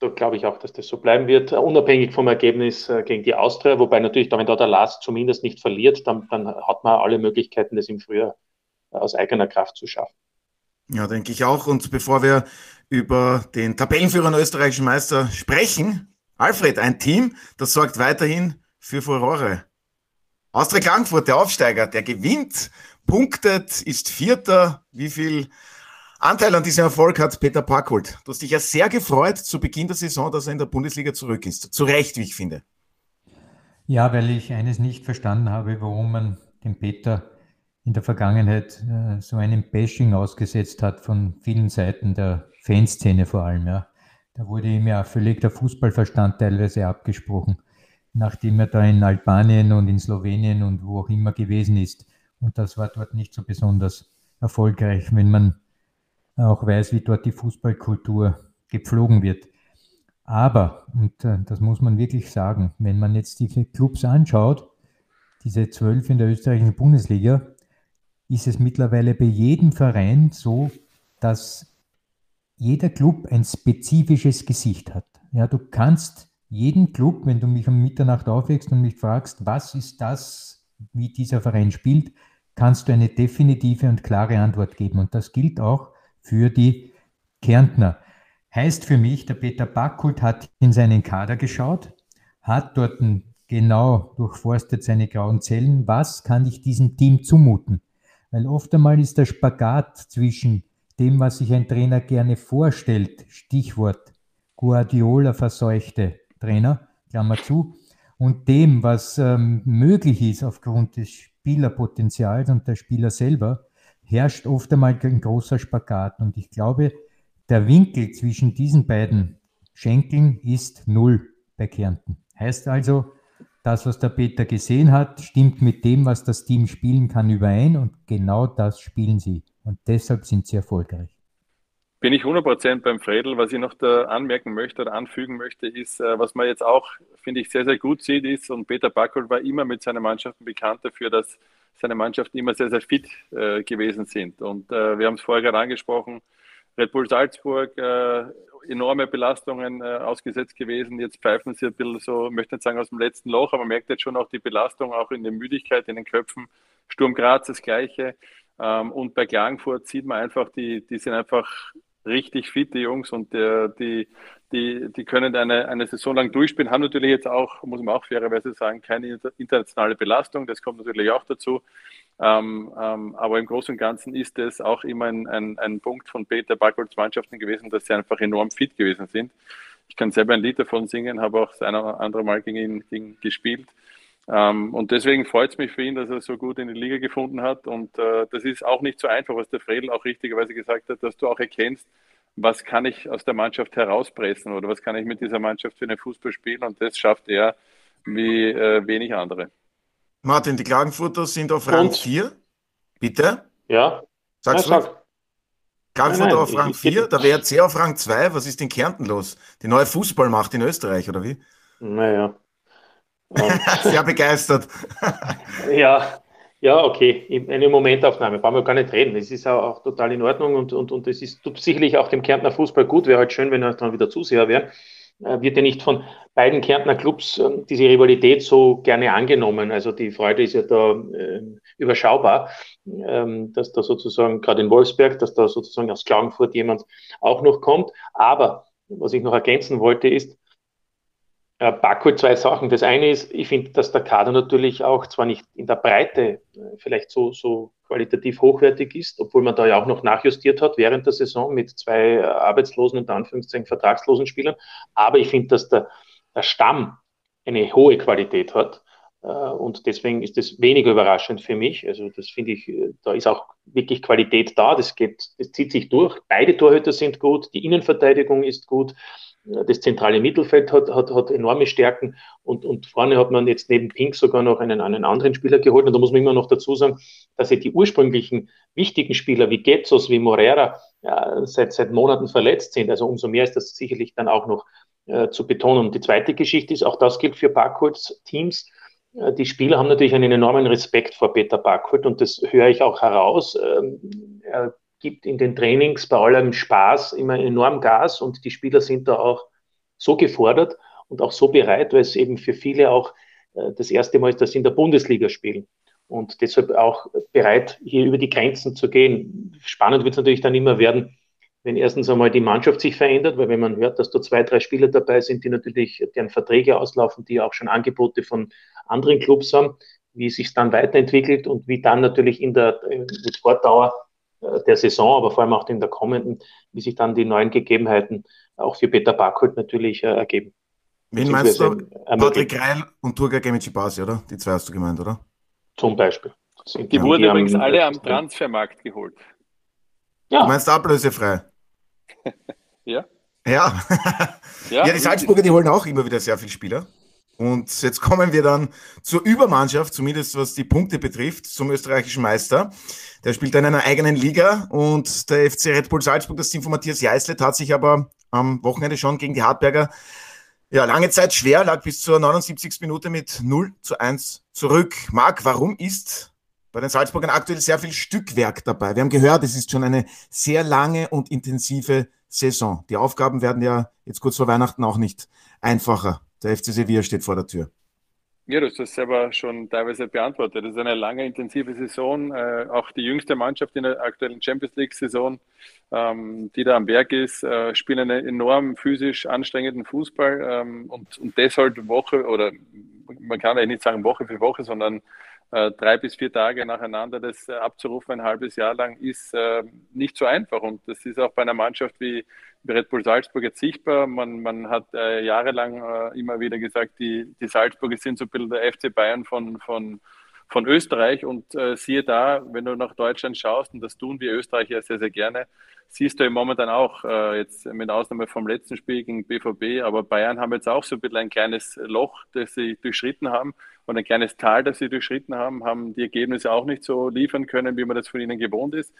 da glaube ich auch, dass das so bleiben wird, unabhängig vom Ergebnis äh, gegen die Austria. Wobei natürlich, wenn da der Last zumindest nicht verliert, dann, dann hat man alle Möglichkeiten, das im Frühjahr äh, aus eigener Kraft zu schaffen. Ja, denke ich auch. Und bevor wir über den Tabellenführer und österreichischen Meister sprechen, Alfred, ein Team, das sorgt weiterhin für Furore. Austria Klagenfurt, der Aufsteiger, der gewinnt, punktet, ist Vierter. Wie viel Anteil an diesem Erfolg hat Peter Parkholt? Du hast dich ja sehr gefreut zu Beginn der Saison, dass er in der Bundesliga zurück ist. Zu Recht, wie ich finde. Ja, weil ich eines nicht verstanden habe, warum man den Peter in der Vergangenheit äh, so einem Bashing ausgesetzt hat von vielen Seiten der Fanszene vor allem. Ja. Da wurde ihm ja völlig der Fußballverstand teilweise abgesprochen, nachdem er da in Albanien und in Slowenien und wo auch immer gewesen ist. Und das war dort nicht so besonders erfolgreich, wenn man auch weiß, wie dort die Fußballkultur gepflogen wird. Aber, und äh, das muss man wirklich sagen, wenn man jetzt die Clubs anschaut, diese zwölf in der österreichischen Bundesliga, ist es mittlerweile bei jedem Verein so, dass jeder Club ein spezifisches Gesicht hat. Ja, du kannst jeden Club, wenn du mich um Mitternacht aufwächst und mich fragst, was ist das, wie dieser Verein spielt, kannst du eine definitive und klare Antwort geben. Und das gilt auch für die Kärntner. Heißt für mich, der Peter Backkult hat in seinen Kader geschaut, hat dort genau durchforstet seine grauen Zellen. Was kann ich diesem Team zumuten? Weil oft einmal ist der Spagat zwischen dem, was sich ein Trainer gerne vorstellt, Stichwort Guardiola verseuchte Trainer, Klammer zu, und dem, was ähm, möglich ist aufgrund des Spielerpotenzials und der Spieler selber, herrscht oft einmal ein großer Spagat. Und ich glaube, der Winkel zwischen diesen beiden Schenkeln ist null bei Kärnten. Heißt also, das, was der Peter gesehen hat, stimmt mit dem, was das Team spielen kann, überein und genau das spielen sie. Und deshalb sind sie erfolgreich. Bin ich 100% beim Fredel. Was ich noch da anmerken möchte oder anfügen möchte, ist, äh, was man jetzt auch, finde ich, sehr, sehr gut sieht, ist, und Peter Backel war immer mit seinen Mannschaften bekannt dafür, dass seine Mannschaften immer sehr, sehr fit äh, gewesen sind. Und äh, wir haben es vorher gerade angesprochen, Red Bull Salzburg, äh, enorme Belastungen äh, ausgesetzt gewesen. Jetzt pfeifen sie ein bisschen so, möchte nicht sagen aus dem letzten Loch, aber man merkt jetzt schon auch die Belastung, auch in der Müdigkeit, in den Köpfen. Sturm Graz das Gleiche. Ähm, und bei Klagenfurt sieht man einfach, die, die sind einfach richtig fit, die Jungs, und der, die, die, die können eine, eine Saison lang durchspielen, haben natürlich jetzt auch, muss man auch fairerweise sagen, keine internationale Belastung, das kommt natürlich auch dazu. Ähm, ähm, aber im Großen und Ganzen ist es auch immer ein, ein, ein Punkt von Peter Backholz Mannschaften gewesen, dass sie einfach enorm fit gewesen sind. Ich kann selber ein Lied davon singen, habe auch das eine oder andere Mal gegen ihn gegen gespielt. Ähm, und deswegen freut es mich für ihn, dass er so gut in die Liga gefunden hat. Und äh, das ist auch nicht so einfach, was der Fredel auch richtigerweise gesagt hat, dass du auch erkennst, was kann ich aus der Mannschaft herauspressen oder was kann ich mit dieser Mannschaft für einen Fußball spielen. Und das schafft er wie äh, wenig andere. Martin, die Klagenfurter sind auf Rang 4. Bitte? Ja. Sagst ja, du? Sag. Klagenfurt auf Rang 4, der WRC auf Rang 2. Was ist in Kärnten los? Die neue Fußballmacht in Österreich, oder wie? Naja. Sehr begeistert. ja, ja, okay. Eine Momentaufnahme, brauchen wir gar nicht reden. Es ist auch, auch total in Ordnung und, und, und es ist sicherlich auch dem Kärntner Fußball gut. Wäre halt schön, wenn er dann wieder Zuseher wäre. Äh, wird ja nicht von beiden Kärntner Clubs äh, diese Rivalität so gerne angenommen. Also die Freude ist ja da äh, überschaubar, ähm, dass da sozusagen gerade in Wolfsberg, dass da sozusagen aus Klagenfurt jemand auch noch kommt. Aber was ich noch ergänzen wollte, ist, Baku zwei Sachen. Das eine ist, ich finde, dass der Kader natürlich auch zwar nicht in der Breite äh, vielleicht so, so qualitativ hochwertig ist, obwohl man da ja auch noch nachjustiert hat während der Saison mit zwei äh, arbeitslosen und Anführungszeichen vertragslosen Spielern. Aber ich finde, dass der, der Stamm eine hohe Qualität hat. Und deswegen ist das weniger überraschend für mich. Also das finde ich, da ist auch wirklich Qualität da. Das geht, das zieht sich durch. Beide Torhüter sind gut. Die Innenverteidigung ist gut das zentrale Mittelfeld hat, hat, hat enorme Stärken und, und vorne hat man jetzt neben Pink sogar noch einen, einen anderen Spieler geholt. Und da muss man immer noch dazu sagen, dass ja die ursprünglichen wichtigen Spieler wie Getzos, wie Morera ja, seit, seit Monaten verletzt sind. Also umso mehr ist das sicherlich dann auch noch äh, zu betonen. Und die zweite Geschichte ist, auch das gilt für Barcodes Teams. Äh, die Spieler haben natürlich einen enormen Respekt vor Peter Barkholt und das höre ich auch heraus. Ähm, er gibt in den Trainings bei allem Spaß immer enorm Gas und die Spieler sind da auch so gefordert und auch so bereit, weil es eben für viele auch äh, das erste Mal ist, dass sie in der Bundesliga spielen und deshalb auch bereit, hier über die Grenzen zu gehen. Spannend wird es natürlich dann immer werden, wenn erstens einmal die Mannschaft sich verändert, weil wenn man hört, dass da zwei, drei Spieler dabei sind, die natürlich deren Verträge auslaufen, die auch schon Angebote von anderen Clubs haben, wie es sich dann weiterentwickelt und wie dann natürlich in der äh, mit Fortdauer der Saison, aber vor allem auch in der kommenden, wie sich dann die neuen Gegebenheiten auch für Peter Barkholt natürlich äh, ergeben. Wen meinst du? Patrick Reil und Turga Gemici Basi, oder? Die zwei hast du gemeint, oder? Zum Beispiel. Die, die wurden übrigens haben, alle am Transfermarkt geholt. Ja. Du meinst ablösefrei? ja. Ja. ja. ja, die Salzburger, die holen auch immer wieder sehr viele Spieler. Und jetzt kommen wir dann zur Übermannschaft, zumindest was die Punkte betrifft, zum österreichischen Meister. Der spielt in einer eigenen Liga und der FC Red Bull Salzburg, das Team von Matthias Jeißlet, hat sich aber am Wochenende schon gegen die Hartberger ja, lange Zeit schwer, lag bis zur 79. Minute mit 0 zu 1 zurück. Marc, warum ist bei den Salzburgern aktuell sehr viel Stückwerk dabei? Wir haben gehört, es ist schon eine sehr lange und intensive Saison. Die Aufgaben werden ja jetzt kurz vor Weihnachten auch nicht einfacher. Der FC Sevilla steht vor der Tür. Ja, das hast du selber schon teilweise beantwortet. Das ist eine lange, intensive Saison. Äh, auch die jüngste Mannschaft in der aktuellen Champions League-Saison, ähm, die da am Berg ist, äh, spielen einen enorm physisch anstrengenden Fußball. Ähm, und, und deshalb Woche, oder man kann eigentlich nicht sagen Woche für Woche, sondern drei bis vier Tage nacheinander das äh, abzurufen, ein halbes Jahr lang, ist äh, nicht so einfach. Und das ist auch bei einer Mannschaft wie Red Bull Salzburg jetzt sichtbar. Man, man hat äh, jahrelang äh, immer wieder gesagt, die, die Salzburger sind so ein bisschen der FC Bayern von, von, von Österreich. Und äh, siehe da, wenn du nach Deutschland schaust, und das tun wir Österreicher sehr, sehr gerne, siehst du im Moment dann auch, äh, jetzt mit Ausnahme vom letzten Spiel gegen BVB, aber Bayern haben jetzt auch so ein bisschen ein kleines Loch, das sie durchschritten haben und ein kleines Tal, das sie durchschritten haben, haben die Ergebnisse auch nicht so liefern können, wie man das von ihnen gewohnt ist.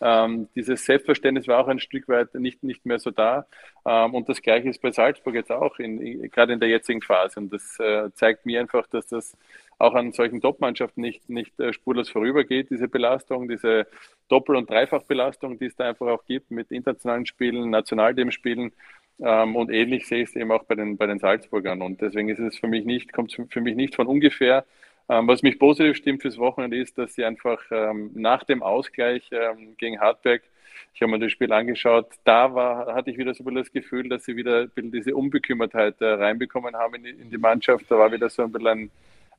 Ähm, dieses Selbstverständnis war auch ein Stück weit nicht, nicht mehr so da. Ähm, und das Gleiche ist bei Salzburg jetzt auch, in, in, gerade in der jetzigen Phase. Und das äh, zeigt mir einfach, dass das auch an solchen Top-Mannschaften nicht, nicht äh, spurlos vorübergeht, diese Belastung, diese Doppel- und Dreifachbelastung, die es da einfach auch gibt mit internationalen Spielen, Nationalteamspielen. Ähm, und ähnlich sehe ich es eben auch bei den, bei den Salzburgern. Und deswegen ist es für mich nicht, kommt es für mich nicht von ungefähr, ähm, was mich positiv stimmt fürs Wochenende ist, dass sie einfach ähm, nach dem Ausgleich gegen Hartberg, ich habe mir das Spiel angeschaut, da war, hatte ich wieder so ein bisschen das Gefühl, dass sie wieder ein bisschen diese Unbekümmertheit äh, reinbekommen haben in die, in die, Mannschaft. Da war wieder so ein bisschen ein,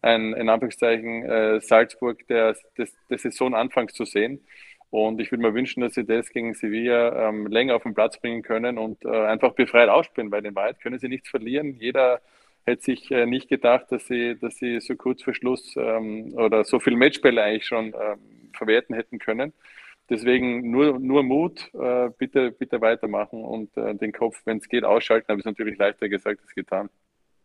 ein in Anführungszeichen, äh, Salzburg der, des, des Saisonanfangs zu sehen. Und ich würde mir wünschen, dass sie das gegen Sevilla ähm, länger auf den Platz bringen können und äh, einfach befreit ausspielen, weil in Wahrheit können sie nichts verlieren. Jeder hätte sich äh, nicht gedacht, dass sie, dass sie so kurz vor Schluss ähm, oder so viele Matchbälle eigentlich schon ähm, verwerten hätten können. Deswegen nur, nur Mut, äh, bitte, bitte weitermachen und äh, den Kopf, wenn es geht, ausschalten. Aber es ist natürlich leichter gesagt als getan.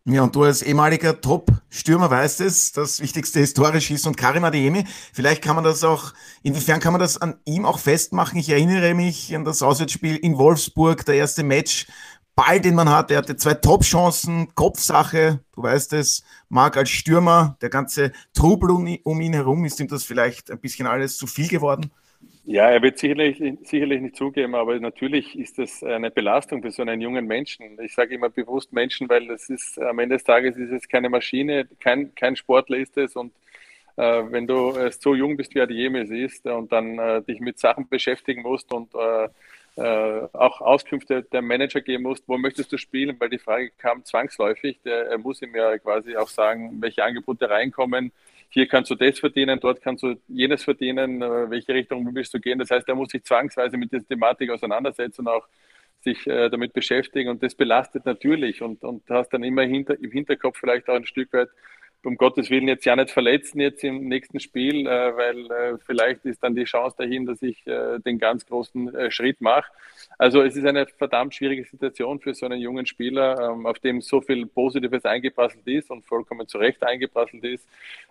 Ja, und du als ehemaliger Top-Stürmer weißt es, das Wichtigste ist Tore schießen und Karim Adeyemi. Vielleicht kann man das auch, inwiefern kann man das an ihm auch festmachen? Ich erinnere mich an das Auswärtsspiel in Wolfsburg, der erste Match, Ball, den man hat. Er hatte zwei Top-Chancen, Kopfsache, du weißt es, Marc als Stürmer, der ganze Trubel um ihn herum, ist ihm das vielleicht ein bisschen alles zu viel geworden? Ja, er wird sicherlich, sicherlich nicht zugeben, aber natürlich ist das eine Belastung für so einen jungen Menschen. Ich sage immer bewusst Menschen, weil das ist am Ende des Tages ist es keine Maschine, kein, kein Sportler ist es. Und äh, wenn du äh, so jung bist, wie er jemals ist und dann äh, dich mit Sachen beschäftigen musst und äh, äh, auch Auskünfte der Manager geben musst, wo möchtest du spielen, weil die Frage kam zwangsläufig, der, er muss ihm ja quasi auch sagen, welche Angebote reinkommen, hier kannst du das verdienen, dort kannst du jenes verdienen, äh, welche Richtung willst du gehen. Das heißt, er muss sich zwangsweise mit dieser Thematik auseinandersetzen auch sich äh, damit beschäftigen und das belastet natürlich und, und hast dann immer hinter, im Hinterkopf vielleicht auch ein Stück weit, um Gottes Willen jetzt ja nicht verletzen jetzt im nächsten Spiel, äh, weil äh, vielleicht ist dann die Chance dahin, dass ich äh, den ganz großen äh, Schritt mache. Also es ist eine verdammt schwierige Situation für so einen jungen Spieler, ähm, auf dem so viel Positives eingeprasselt ist und vollkommen zu Recht eingeprasselt ist.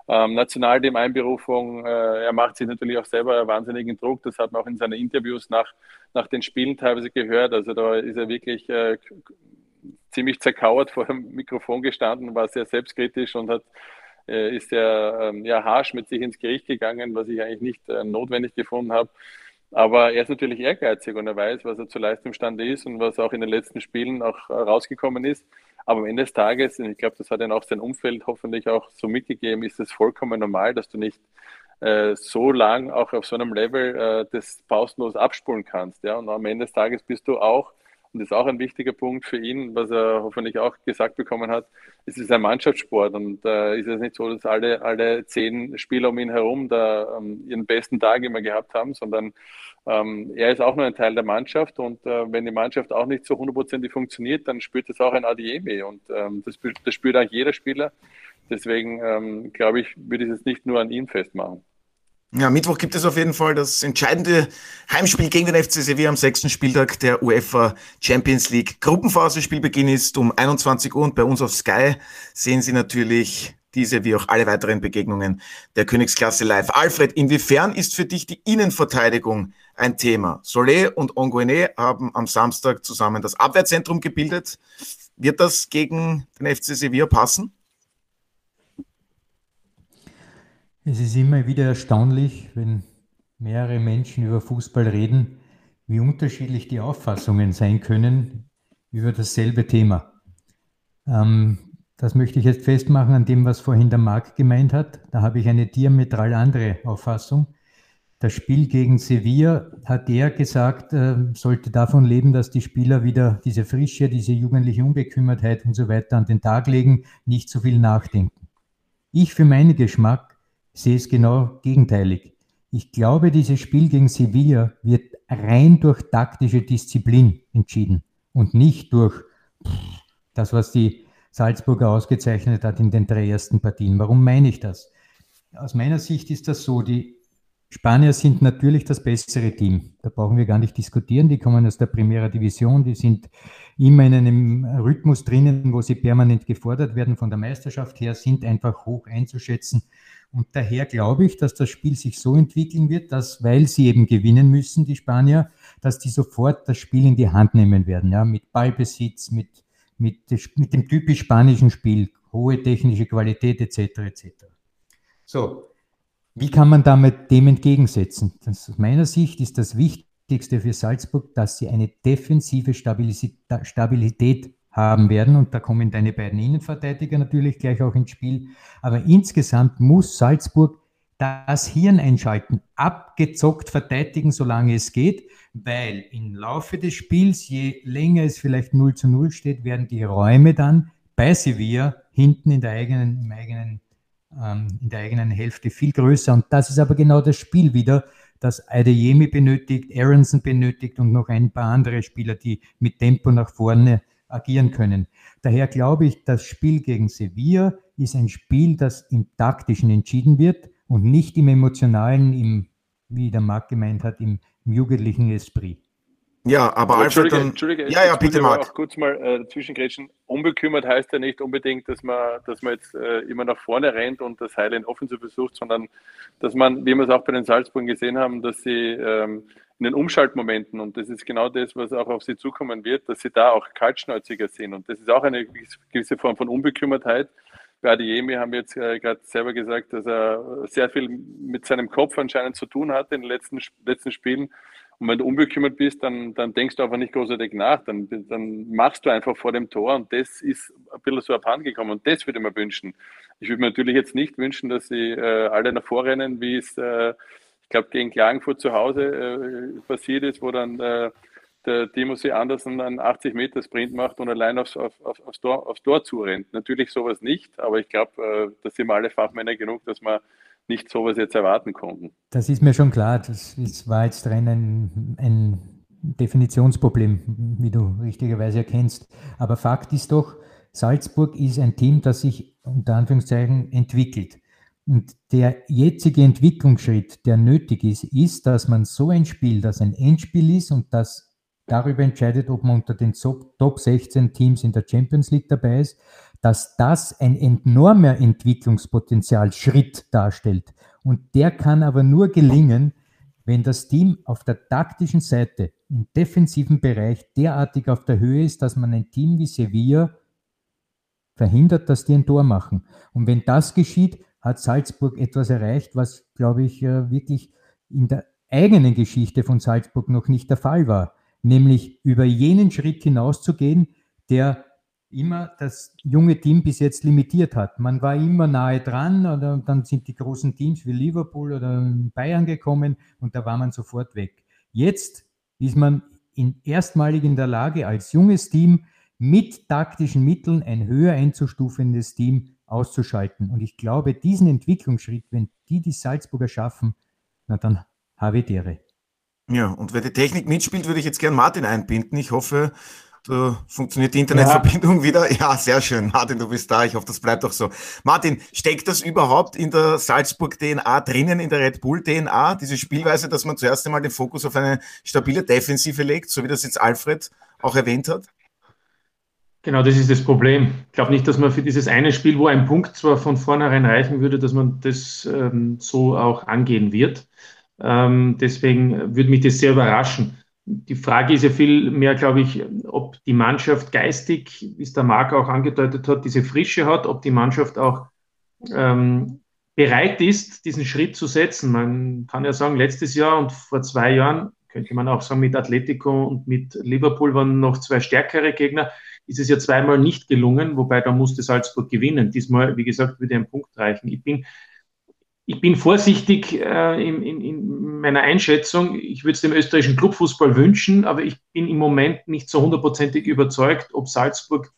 Ähm, national dem Einberufung, äh, er macht sich natürlich auch selber wahnsinnigen Druck. Das hat man auch in seinen Interviews nach, nach den Spielen teilweise gehört. Also da ist er wirklich äh, ziemlich zerkauert vor dem Mikrofon gestanden, war sehr selbstkritisch und hat äh, ist sehr ähm, ja, harsch mit sich ins Gericht gegangen, was ich eigentlich nicht äh, notwendig gefunden habe. Aber er ist natürlich ehrgeizig und er weiß, was er zur Leistung imstande ist und was auch in den letzten Spielen auch äh, rausgekommen ist. Aber am Ende des Tages, und ich glaube, das hat ihn auch sein Umfeld hoffentlich auch so mitgegeben, ist es vollkommen normal, dass du nicht äh, so lang auch auf so einem Level äh, das pausenlos abspulen kannst. Ja? Und am Ende des Tages bist du auch und das ist auch ein wichtiger Punkt für ihn, was er hoffentlich auch gesagt bekommen hat. Es ist ein Mannschaftssport und äh, ist es nicht so, dass alle, alle zehn Spieler um ihn herum da ähm, ihren besten Tag immer gehabt haben, sondern ähm, er ist auch nur ein Teil der Mannschaft und äh, wenn die Mannschaft auch nicht so hundertprozentig funktioniert, dann spürt das auch ein Adiemi und ähm, das, das spürt auch jeder Spieler. Deswegen ähm, glaube ich, würde ich es nicht nur an ihn festmachen. Ja, Mittwoch gibt es auf jeden Fall das entscheidende Heimspiel gegen den FC Sevilla am sechsten Spieltag der UEFA Champions League Gruppenphase. Spielbeginn ist um 21 Uhr und bei uns auf Sky sehen Sie natürlich diese wie auch alle weiteren Begegnungen der Königsklasse live. Alfred, inwiefern ist für dich die Innenverteidigung ein Thema? Solé und Onguene haben am Samstag zusammen das Abwehrzentrum gebildet. Wird das gegen den FC Sevilla passen? Es ist immer wieder erstaunlich, wenn mehrere Menschen über Fußball reden, wie unterschiedlich die Auffassungen sein können über dasselbe Thema. Ähm, das möchte ich jetzt festmachen an dem, was vorhin der Marc gemeint hat. Da habe ich eine diametral andere Auffassung. Das Spiel gegen Sevilla hat er gesagt, äh, sollte davon leben, dass die Spieler wieder diese Frische, diese jugendliche Unbekümmertheit und so weiter an den Tag legen, nicht so viel nachdenken. Ich für meinen Geschmack ich sehe es genau gegenteilig. Ich glaube, dieses Spiel gegen Sevilla wird rein durch taktische Disziplin entschieden und nicht durch das, was die Salzburger ausgezeichnet hat in den drei ersten Partien. Warum meine ich das? Aus meiner Sicht ist das so, die Spanier sind natürlich das bessere Team. Da brauchen wir gar nicht diskutieren. Die kommen aus der Primera Division. Die sind immer in einem Rhythmus drinnen, wo sie permanent gefordert werden von der Meisterschaft her, sind einfach hoch einzuschätzen. Und daher glaube ich, dass das Spiel sich so entwickeln wird, dass, weil sie eben gewinnen müssen, die Spanier, dass die sofort das Spiel in die Hand nehmen werden, ja, mit Ballbesitz, mit, mit, mit dem typisch spanischen Spiel, hohe technische Qualität etc. etc. So, wie kann man damit dem entgegensetzen? Das, aus meiner Sicht ist das Wichtigste für Salzburg, dass sie eine defensive Stabilität haben werden. Und da kommen deine beiden Innenverteidiger natürlich gleich auch ins Spiel. Aber insgesamt muss Salzburg das Hirn einschalten, abgezockt verteidigen, solange es geht, weil im Laufe des Spiels, je länger es vielleicht 0 zu 0 steht, werden die Räume dann bei Sevilla hinten in der eigenen, im eigenen, ähm, in der eigenen Hälfte viel größer. Und das ist aber genau das Spiel wieder, das Adeyemi benötigt, Aronson benötigt und noch ein paar andere Spieler, die mit Tempo nach vorne agieren können. Daher glaube ich, das Spiel gegen Sevilla ist ein Spiel, das im taktischen entschieden wird und nicht im emotionalen, im, wie der Marc gemeint hat, im, im jugendlichen Esprit. Ja, aber, aber Alfred dann, Entschuldige, ja, ja, bitte mal. auch kurz mal äh, zwischengrätschen. Unbekümmert heißt ja nicht unbedingt, dass man, dass man jetzt äh, immer nach vorne rennt und das in Offensive versucht, sondern dass man, wie wir es auch bei den Salzburgen gesehen haben, dass sie ähm, in den Umschaltmomenten, und das ist genau das, was auch auf sie zukommen wird, dass sie da auch kaltschnäuziger sind. Und das ist auch eine gewisse Form von Unbekümmertheit. Bei Adiemi haben wir jetzt äh, gerade selber gesagt, dass er sehr viel mit seinem Kopf anscheinend zu tun hatte in den letzten, letzten Spielen und wenn du unbekümmert bist, dann, dann denkst du einfach nicht großartig nach. Dann, dann machst du einfach vor dem Tor und das ist ein bisschen so abhandengekommen. Und das würde ich mir wünschen. Ich würde mir natürlich jetzt nicht wünschen, dass sie äh, alle davor rennen, wie es, äh, ich glaube, gegen Klagenfurt zu Hause äh, passiert ist, wo dann äh, der Timothy Andersen einen 80 Meter Sprint macht und allein aufs, auf, auf, aufs, Tor, aufs Tor zurennt. Natürlich sowas nicht, aber ich glaube, äh, da sind wir alle Fachmänner genug, dass man nicht sowas jetzt erwarten konnten. Das ist mir schon klar. Das ist, war jetzt drin ein, ein Definitionsproblem, wie du richtigerweise erkennst. Aber Fakt ist doch, Salzburg ist ein Team, das sich unter Anführungszeichen entwickelt. Und der jetzige Entwicklungsschritt, der nötig ist, ist, dass man so ein Spiel, das ein Endspiel ist und das darüber entscheidet, ob man unter den Top 16 Teams in der Champions League dabei ist, dass das ein enormer Entwicklungspotenzial-Schritt darstellt. Und der kann aber nur gelingen, wenn das Team auf der taktischen Seite im defensiven Bereich derartig auf der Höhe ist, dass man ein Team wie Sevilla verhindert, dass die ein Tor machen. Und wenn das geschieht, hat Salzburg etwas erreicht, was, glaube ich, äh, wirklich in der eigenen Geschichte von Salzburg noch nicht der Fall war, nämlich über jenen Schritt hinauszugehen, der immer das junge Team bis jetzt limitiert hat. Man war immer nahe dran oder dann sind die großen Teams wie Liverpool oder Bayern gekommen und da war man sofort weg. Jetzt ist man in, erstmalig in der Lage, als junges Team mit taktischen Mitteln ein höher einzustufendes Team auszuschalten. Und ich glaube, diesen Entwicklungsschritt, wenn die die Salzburger schaffen, na dann habe ich Ehre. Ja, und wer die Technik mitspielt, würde ich jetzt gern Martin einbinden. Ich hoffe, da funktioniert die Internetverbindung ja. wieder. Ja, sehr schön. Martin, du bist da. Ich hoffe, das bleibt auch so. Martin, steckt das überhaupt in der Salzburg-DNA drinnen, in der Red Bull-DNA? Diese Spielweise, dass man zuerst einmal den Fokus auf eine stabile Defensive legt, so wie das jetzt Alfred auch erwähnt hat? Genau, das ist das Problem. Ich glaube nicht, dass man für dieses eine Spiel, wo ein Punkt zwar von vornherein reichen würde, dass man das ähm, so auch angehen wird. Ähm, deswegen würde mich das sehr überraschen die Frage ist ja viel mehr, glaube ich, ob die Mannschaft geistig, wie es der Marc auch angedeutet hat, diese Frische hat, ob die Mannschaft auch ähm, bereit ist, diesen Schritt zu setzen. Man kann ja sagen, letztes Jahr und vor zwei Jahren, könnte man auch sagen, mit Atletico und mit Liverpool waren noch zwei stärkere Gegner, ist es ja zweimal nicht gelungen, wobei da musste Salzburg gewinnen. Diesmal, wie gesagt, würde ein Punkt reichen. Ich bin ich bin vorsichtig äh, in, in, in, meiner Einschätzung. Ich würde es dem österreichischen Clubfußball wünschen, aber ich bin im Moment nicht so hundertprozentig überzeugt, ob Salzburg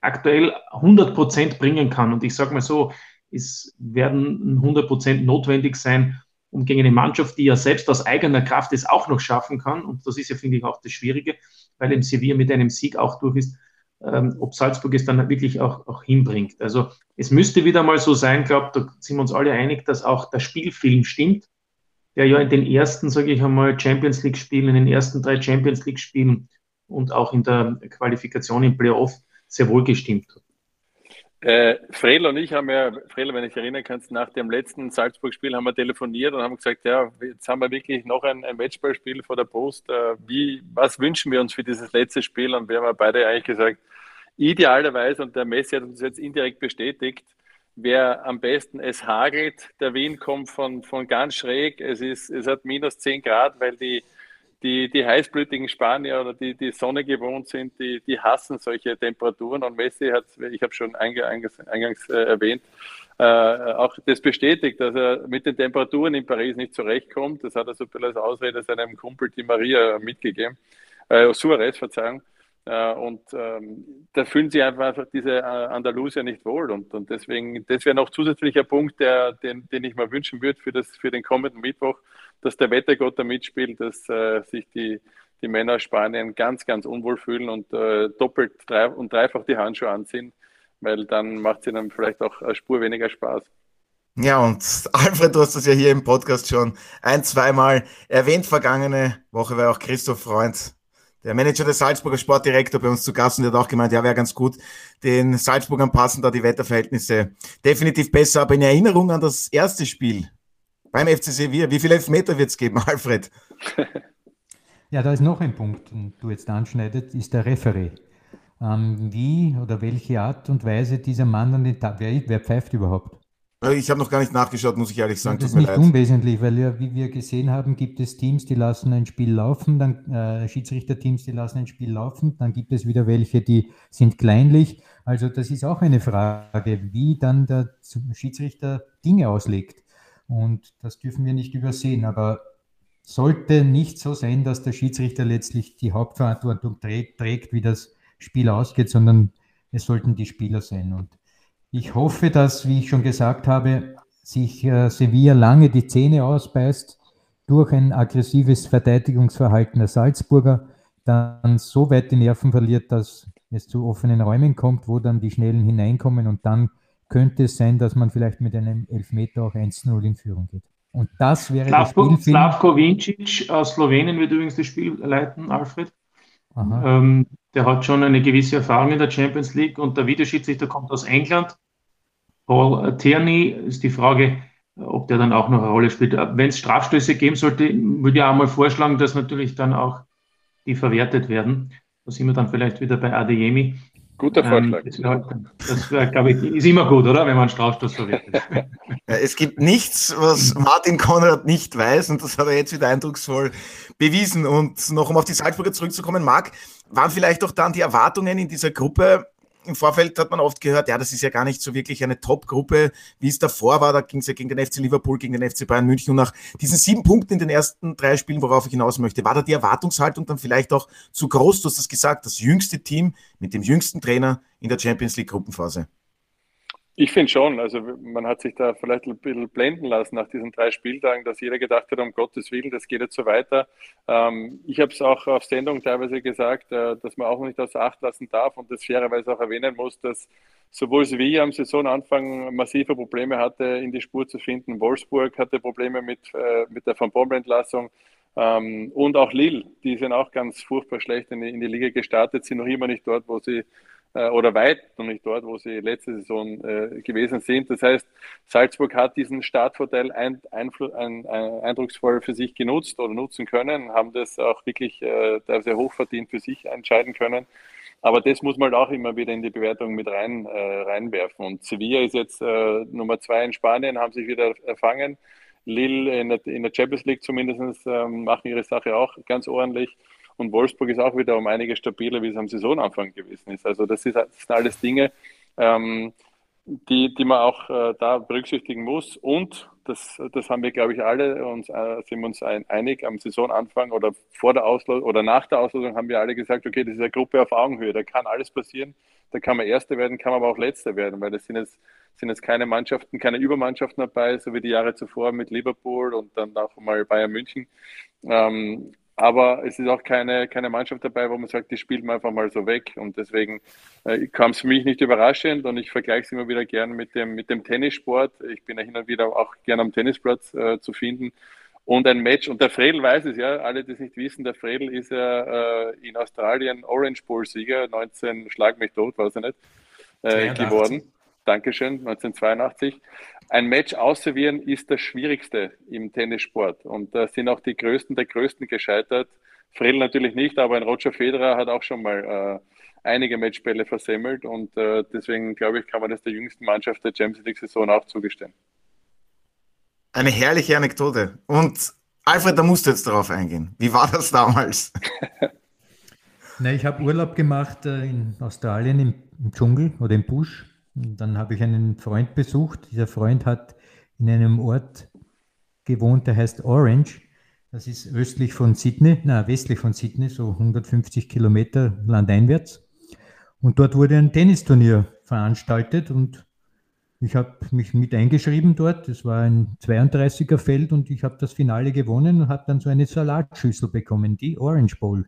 aktuell 100 Prozent bringen kann. Und ich sage mal so, es werden 100 Prozent notwendig sein, um gegen eine Mannschaft, die ja selbst aus eigener Kraft es auch noch schaffen kann, und das ist ja, finde ich, auch das Schwierige, weil im Sevilla mit einem Sieg auch durch ist, ähm, ob Salzburg es dann wirklich auch, auch hinbringt. Also es müsste wieder mal so sein, glaube da sind wir uns alle einig, dass auch der Spielfilm stimmt, der ja in den ersten, sage ich einmal, Champions League-Spielen, in den ersten drei Champions League-Spielen und auch in der Qualifikation im Playoff sehr wohl gestimmt hat. Äh, Frel und ich haben ja, Frel, wenn ich erinnern kannst, nach dem letzten Salzburg-Spiel haben wir telefoniert und haben gesagt, ja, jetzt haben wir wirklich noch ein, ein Matchballspiel vor der Post. Äh, wie, was wünschen wir uns für dieses letzte Spiel? Und wir haben beide eigentlich gesagt, idealerweise, und der Messi hat uns jetzt indirekt bestätigt, wäre am besten, es hagelt, der Wind kommt von, von ganz schräg, es, ist, es hat minus 10 Grad, weil die die, die heißblütigen Spanier oder die, die Sonne gewohnt sind, die, die hassen solche Temperaturen. Und Messi hat, ich habe schon eingangs, eingangs äh, erwähnt, äh, auch das bestätigt, dass er mit den Temperaturen in Paris nicht zurechtkommt. Das hat er so ein bisschen als Ausrede seinem Kumpel die Maria mitgegeben, äh, Suarez, Verzeihung. Äh, und ähm, da fühlen sich einfach, diese äh, Andalusier nicht wohl. Und, und deswegen, das wäre noch zusätzlicher Punkt, der, den, den ich mir wünschen würde für, das, für den kommenden Mittwoch, dass der Wettergott da mitspielt, dass äh, sich die, die Männer Spanien ganz, ganz unwohl fühlen und äh, doppelt drei, und dreifach die Handschuhe anziehen, weil dann macht es ihnen vielleicht auch eine Spur weniger Spaß. Ja, und Alfred, du hast das ja hier im Podcast schon ein, zweimal erwähnt. Vergangene Woche war auch Christoph Freund der Manager des Salzburger Sportdirektor bei uns zu Gast und der hat auch gemeint, ja, wäre ganz gut. Den Salzburgern passen da die Wetterverhältnisse definitiv besser. Aber in Erinnerung an das erste Spiel beim FC Sevilla, wie viele Elfmeter wird es geben, Alfred? Ja, da ist noch ein Punkt, den du jetzt anschneidest, ist der Referee. Ähm, wie oder welche Art und Weise dieser Mann an den Tag, wer, wer pfeift überhaupt? Äh, ich habe noch gar nicht nachgeschaut, muss ich ehrlich sagen. Das ist nicht leid. unwesentlich, weil ja, wie wir gesehen haben, gibt es Teams, die lassen ein Spiel laufen, dann äh, Schiedsrichterteams, die lassen ein Spiel laufen, dann gibt es wieder welche, die sind kleinlich. Also das ist auch eine Frage, wie dann der Schiedsrichter Dinge auslegt. Und das dürfen wir nicht übersehen. Aber sollte nicht so sein, dass der Schiedsrichter letztlich die Hauptverantwortung trägt, wie das Spiel ausgeht, sondern es sollten die Spieler sein. Und ich hoffe, dass, wie ich schon gesagt habe, sich äh, Sevilla lange die Zähne ausbeißt durch ein aggressives Verteidigungsverhalten der Salzburger, dann so weit die Nerven verliert, dass es zu offenen Räumen kommt, wo dann die Schnellen hineinkommen und dann könnte es sein, dass man vielleicht mit einem Elfmeter auch 1-0 in Führung geht. Und das wäre Slavko, Spielfilm. Slavko Vincic aus Slowenien wird übrigens das Spiel leiten, Alfred. Ähm, der hat schon eine gewisse Erfahrung in der Champions League und der Videoschiedsrichter kommt aus England. Paul Tierney ist die Frage, ob der dann auch noch eine Rolle spielt. Wenn es Strafstöße geben sollte, würde ich auch mal vorschlagen, dass natürlich dann auch die verwertet werden. Da sind wir dann vielleicht wieder bei Adeyemi. Guter ähm, Vorschlag. Ähm, das, wär, glaube ich, ist immer gut, oder? Wenn man einen Strafstoß verwertet. es gibt nichts, was Martin Konrad nicht weiß und das hat er jetzt wieder eindrucksvoll bewiesen. Und noch um auf die Salzburger zurückzukommen, Marc, waren vielleicht auch dann die Erwartungen in dieser Gruppe im Vorfeld hat man oft gehört, ja, das ist ja gar nicht so wirklich eine Top-Gruppe, wie es davor war. Da ging es ja gegen den FC Liverpool, gegen den FC Bayern München. Und nach diesen sieben Punkten in den ersten drei Spielen, worauf ich hinaus möchte, war da die Erwartungshaltung dann vielleicht auch zu groß? Du hast das gesagt, das jüngste Team mit dem jüngsten Trainer in der Champions League Gruppenphase. Ich finde schon, also man hat sich da vielleicht ein bisschen blenden lassen nach diesen drei Spieltagen, dass jeder gedacht hat, um Gottes Willen, das geht jetzt so weiter. Ähm, ich habe es auch auf Sendung teilweise gesagt, äh, dass man auch nicht außer Acht lassen darf und das fairerweise auch erwähnen muss, dass sowohl Sevilla am Saisonanfang massive Probleme hatte, in die Spur zu finden. Wolfsburg hatte Probleme mit, äh, mit der Van Bommel-Entlassung. Ähm, und auch Lille, die sind auch ganz furchtbar schlecht in die, in die Liga gestartet, sind noch immer nicht dort, wo sie oder weit noch nicht dort, wo sie letzte Saison äh, gewesen sind. Das heißt, Salzburg hat diesen Startvorteil ein, ein, ein, eindrucksvoll für sich genutzt oder nutzen können, haben das auch wirklich äh, sehr hochverdient für sich entscheiden können. Aber das muss man auch immer wieder in die Bewertung mit rein, äh, reinwerfen. Und Sevilla ist jetzt äh, Nummer zwei in Spanien, haben sich wieder erfangen. Lille in der, in der Champions League zumindest ähm, machen ihre Sache auch ganz ordentlich. Und Wolfsburg ist auch wieder um einige stabiler, wie es am Saisonanfang gewesen ist. Also das, ist, das sind alles Dinge, ähm, die, die man auch äh, da berücksichtigen muss. Und das, das haben wir, glaube ich, alle uns äh, sind uns ein, einig am Saisonanfang oder vor der Auslosung oder nach der Auslosung haben wir alle gesagt, okay, das ist eine Gruppe auf Augenhöhe, da kann alles passieren. Da kann man Erster werden, kann man aber auch Letzter werden, weil das sind jetzt, sind jetzt keine Mannschaften, keine Übermannschaften dabei, so wie die Jahre zuvor mit Liverpool und dann auch mal Bayern München. Ähm, aber es ist auch keine, keine Mannschaft dabei, wo man sagt, die spielt man einfach mal so weg. Und deswegen äh, kam es für mich nicht überraschend und ich vergleiche es immer wieder gerne mit dem, mit dem Tennissport. Ich bin ja hin und wieder auch gerne am Tennisplatz äh, zu finden. Und ein Match, und der Fredel weiß es ja, alle, die es nicht wissen, der Fredel ist ja äh, in Australien Orange Bowl-Sieger, 19 Schlag mich tot, weiß ich nicht, äh, geworden. Dankeschön, 1982 ein Match ausservieren ist das Schwierigste im Tennissport. Und da sind auch die Größten der Größten gescheitert. Fredel natürlich nicht, aber ein Roger Federer hat auch schon mal äh, einige Matchbälle versemmelt. Und äh, deswegen, glaube ich, kann man das der jüngsten Mannschaft der Champions League-Saison auch zugestehen. Eine herrliche Anekdote. Und Alfred, da musst du jetzt darauf eingehen. Wie war das damals? Na, ich habe Urlaub gemacht äh, in Australien im, im Dschungel oder im Busch dann habe ich einen Freund besucht. Dieser Freund hat in einem Ort gewohnt, der heißt Orange. Das ist östlich von Sydney, na westlich von Sydney, so 150 Kilometer landeinwärts. Und dort wurde ein Tennisturnier veranstaltet und ich habe mich mit eingeschrieben dort. Es war ein 32er Feld und ich habe das Finale gewonnen und habe dann so eine Salatschüssel bekommen, die Orange Bowl.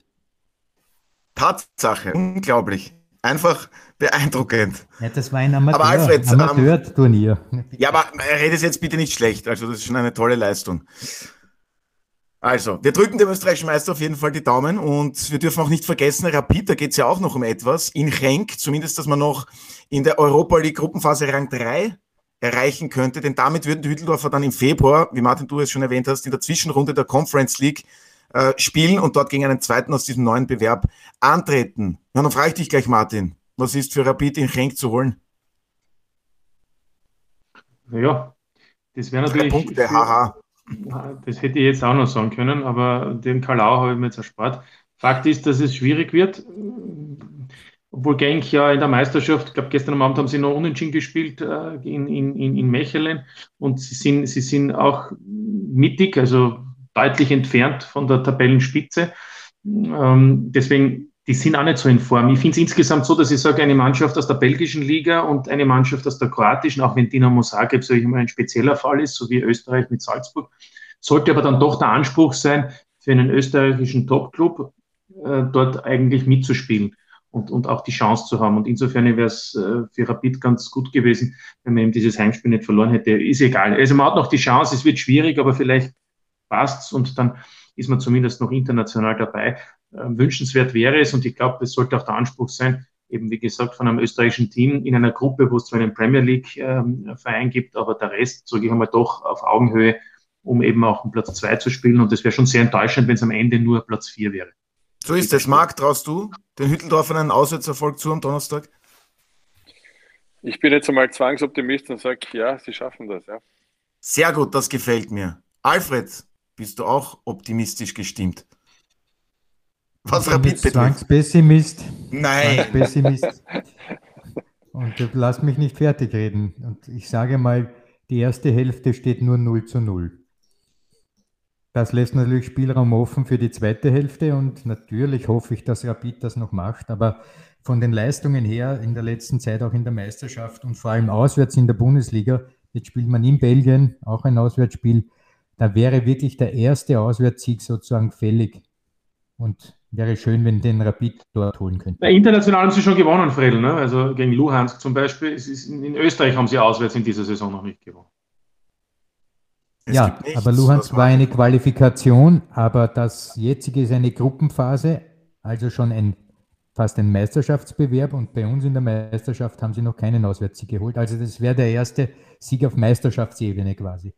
Tatsache, unglaublich. Einfach beeindruckend. Ja, das war ein Amateur, aber Alfred, ähm, Amateur-Turnier. ja, aber rede es jetzt bitte nicht schlecht. Also das ist schon eine tolle Leistung. Also, wir drücken dem österreichischen Meister auf jeden Fall die Daumen und wir dürfen auch nicht vergessen, Rapid, da geht es ja auch noch um etwas. In Genk, zumindest, dass man noch in der Europa League Gruppenphase Rang 3 erreichen könnte, denn damit würden die Hütteldorfer dann im Februar, wie Martin du es schon erwähnt hast, in der Zwischenrunde der Conference League äh, spielen und dort gegen einen zweiten aus diesem neuen Bewerb antreten. Ja, dann frage ich dich gleich, Martin, was ist für Rapid in Genk zu holen? Ja, das wäre natürlich. Punkte, haha. Das hätte ich jetzt auch noch sagen können, aber den Kalau habe ich mir jetzt erspart. Fakt ist, dass es schwierig wird, obwohl Genk ja in der Meisterschaft, ich glaube gestern Abend haben sie noch unentschieden gespielt äh, in, in, in Mechelen und sie sind, sie sind auch mittig, also deutlich entfernt von der Tabellenspitze. Ähm, deswegen, die sind auch nicht so in Form. Ich finde es insgesamt so, dass ich sage, eine Mannschaft aus der belgischen Liga und eine Mannschaft aus der kroatischen, auch wenn Dinamo Zagreb, sage ich mal, ein spezieller Fall ist, so wie Österreich mit Salzburg, sollte aber dann doch der Anspruch sein, für einen österreichischen Topclub äh, dort eigentlich mitzuspielen und, und auch die Chance zu haben. Und insofern wäre es äh, für Rapid ganz gut gewesen, wenn man eben dieses Heimspiel nicht verloren hätte. Ist egal. Also man hat noch die Chance, es wird schwierig, aber vielleicht passt und dann ist man zumindest noch international dabei. Äh, wünschenswert wäre es und ich glaube, das sollte auch der Anspruch sein, eben wie gesagt von einem österreichischen Team in einer Gruppe, wo es zwar einen Premier League ähm, Verein gibt, aber der Rest, sage ich einmal, doch auf Augenhöhe, um eben auch um Platz zwei zu spielen. Und das wäre schon sehr enttäuschend, wenn es am Ende nur Platz vier wäre. So ist es. Marc, traust du den Hütteldorfern einen Auswärtserfolg zu am Donnerstag? Ich bin jetzt einmal Zwangsoptimist und sage, ja, sie schaffen das, ja. Sehr gut, das gefällt mir. Alfred, bist du auch optimistisch gestimmt? Was Rapid betrifft. Zwangspessimist. Nein. Zwangspessimist. Und lass mich nicht fertig reden. Und ich sage mal, die erste Hälfte steht nur 0 zu 0. Das lässt natürlich Spielraum offen für die zweite Hälfte und natürlich hoffe ich, dass Rapid das noch macht. Aber von den Leistungen her in der letzten Zeit auch in der Meisterschaft und vor allem auswärts in der Bundesliga, jetzt spielt man in Belgien auch ein Auswärtsspiel, da wäre wirklich der erste Auswärtssieg sozusagen fällig. Und wäre schön, wenn den Rapid dort holen könnten. International haben sie schon gewonnen, Fredel. Ne? Also gegen Luhansk zum Beispiel. in Österreich haben sie auswärts in dieser Saison noch nicht gewonnen. Es ja, nichts, aber Luhansk war eine Qualifikation, aber das jetzige ist eine Gruppenphase, also schon ein, fast ein Meisterschaftsbewerb und bei uns in der Meisterschaft haben sie noch keinen Auswärtssieg geholt. Also das wäre der erste Sieg auf Meisterschaftsebene quasi.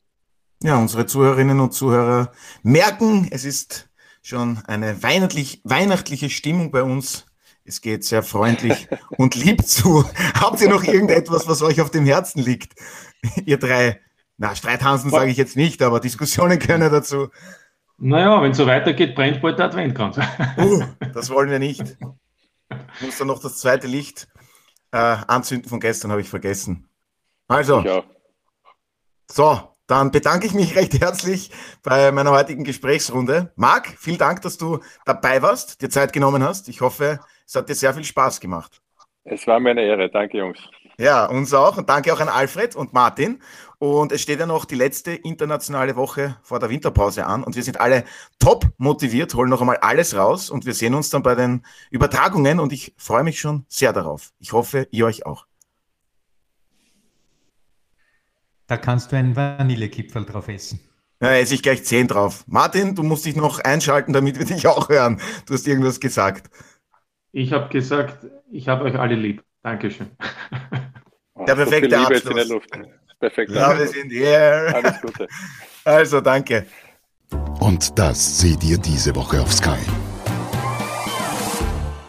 Ja, unsere Zuhörerinnen und Zuhörer merken, es ist schon eine weihnachtlich, weihnachtliche Stimmung bei uns. Es geht sehr freundlich und lieb zu. Habt ihr noch irgendetwas, was euch auf dem Herzen liegt? Ihr drei na, Streithansen sage ich jetzt nicht, aber Diskussionen können dazu. Naja, wenn es so weitergeht, brennt bald der Adventkranz. Uh, das wollen wir nicht. Ich muss dann noch das zweite Licht äh, anzünden von gestern, habe ich vergessen. Also, ja. so, dann bedanke ich mich recht herzlich bei meiner heutigen Gesprächsrunde. Marc, vielen Dank, dass du dabei warst, dir Zeit genommen hast. Ich hoffe, es hat dir sehr viel Spaß gemacht. Es war mir eine Ehre. Danke, Jungs. Ja, uns auch. Und danke auch an Alfred und Martin. Und es steht ja noch die letzte internationale Woche vor der Winterpause an. Und wir sind alle top motiviert, holen noch einmal alles raus. Und wir sehen uns dann bei den Übertragungen. Und ich freue mich schon sehr darauf. Ich hoffe, ihr euch auch. Da kannst du einen Vanillekipferl drauf essen. Ja, esse ich gleich zehn drauf. Martin, du musst dich noch einschalten, damit wir dich auch hören. Du hast irgendwas gesagt. Ich habe gesagt, ich habe euch alle lieb. Dankeschön. Der perfekte so Abschluss. In der Luft. Perfekt. Ja, wir sind here. Alles Gute. Also, danke. Und das seht ihr diese Woche auf Sky.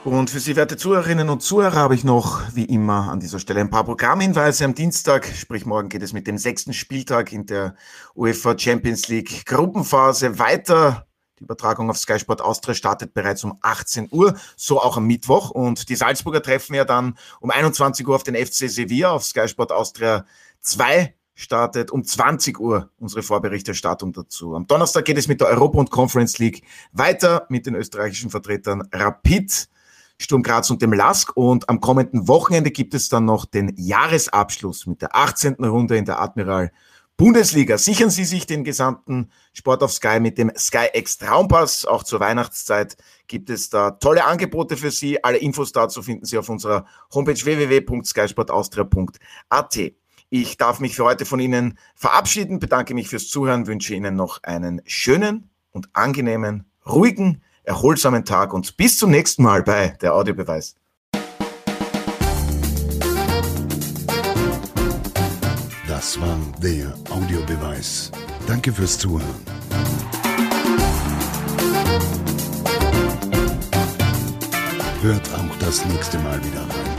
Und für Sie, werte Zuhörerinnen und Zuhörer, habe ich noch, wie immer, an dieser Stelle ein paar Programmhinweise. Am Dienstag, sprich morgen, geht es mit dem sechsten Spieltag in der UEFA Champions League Gruppenphase weiter. Die Übertragung auf Sky Sport Austria startet bereits um 18 Uhr, so auch am Mittwoch. Und die Salzburger treffen ja dann um 21 Uhr auf den FC Sevilla auf Sky Sport Austria 2 startet um 20 Uhr unsere Vorberichterstattung dazu. Am Donnerstag geht es mit der Europa und Conference League weiter mit den österreichischen Vertretern Rapid, Sturm Graz und dem LASK. Und am kommenden Wochenende gibt es dann noch den Jahresabschluss mit der 18. Runde in der Admiral Bundesliga. Sichern Sie sich den gesamten Sport auf Sky mit dem Sky X Traumpass. Auch zur Weihnachtszeit gibt es da tolle Angebote für Sie. Alle Infos dazu finden Sie auf unserer Homepage www.skysportaustria.at. Ich darf mich für heute von Ihnen verabschieden, bedanke mich fürs Zuhören, wünsche Ihnen noch einen schönen und angenehmen, ruhigen, erholsamen Tag und bis zum nächsten Mal bei der Audiobeweis. Das war der Audiobeweis. Danke fürs Zuhören. Hört auch das nächste Mal wieder rein.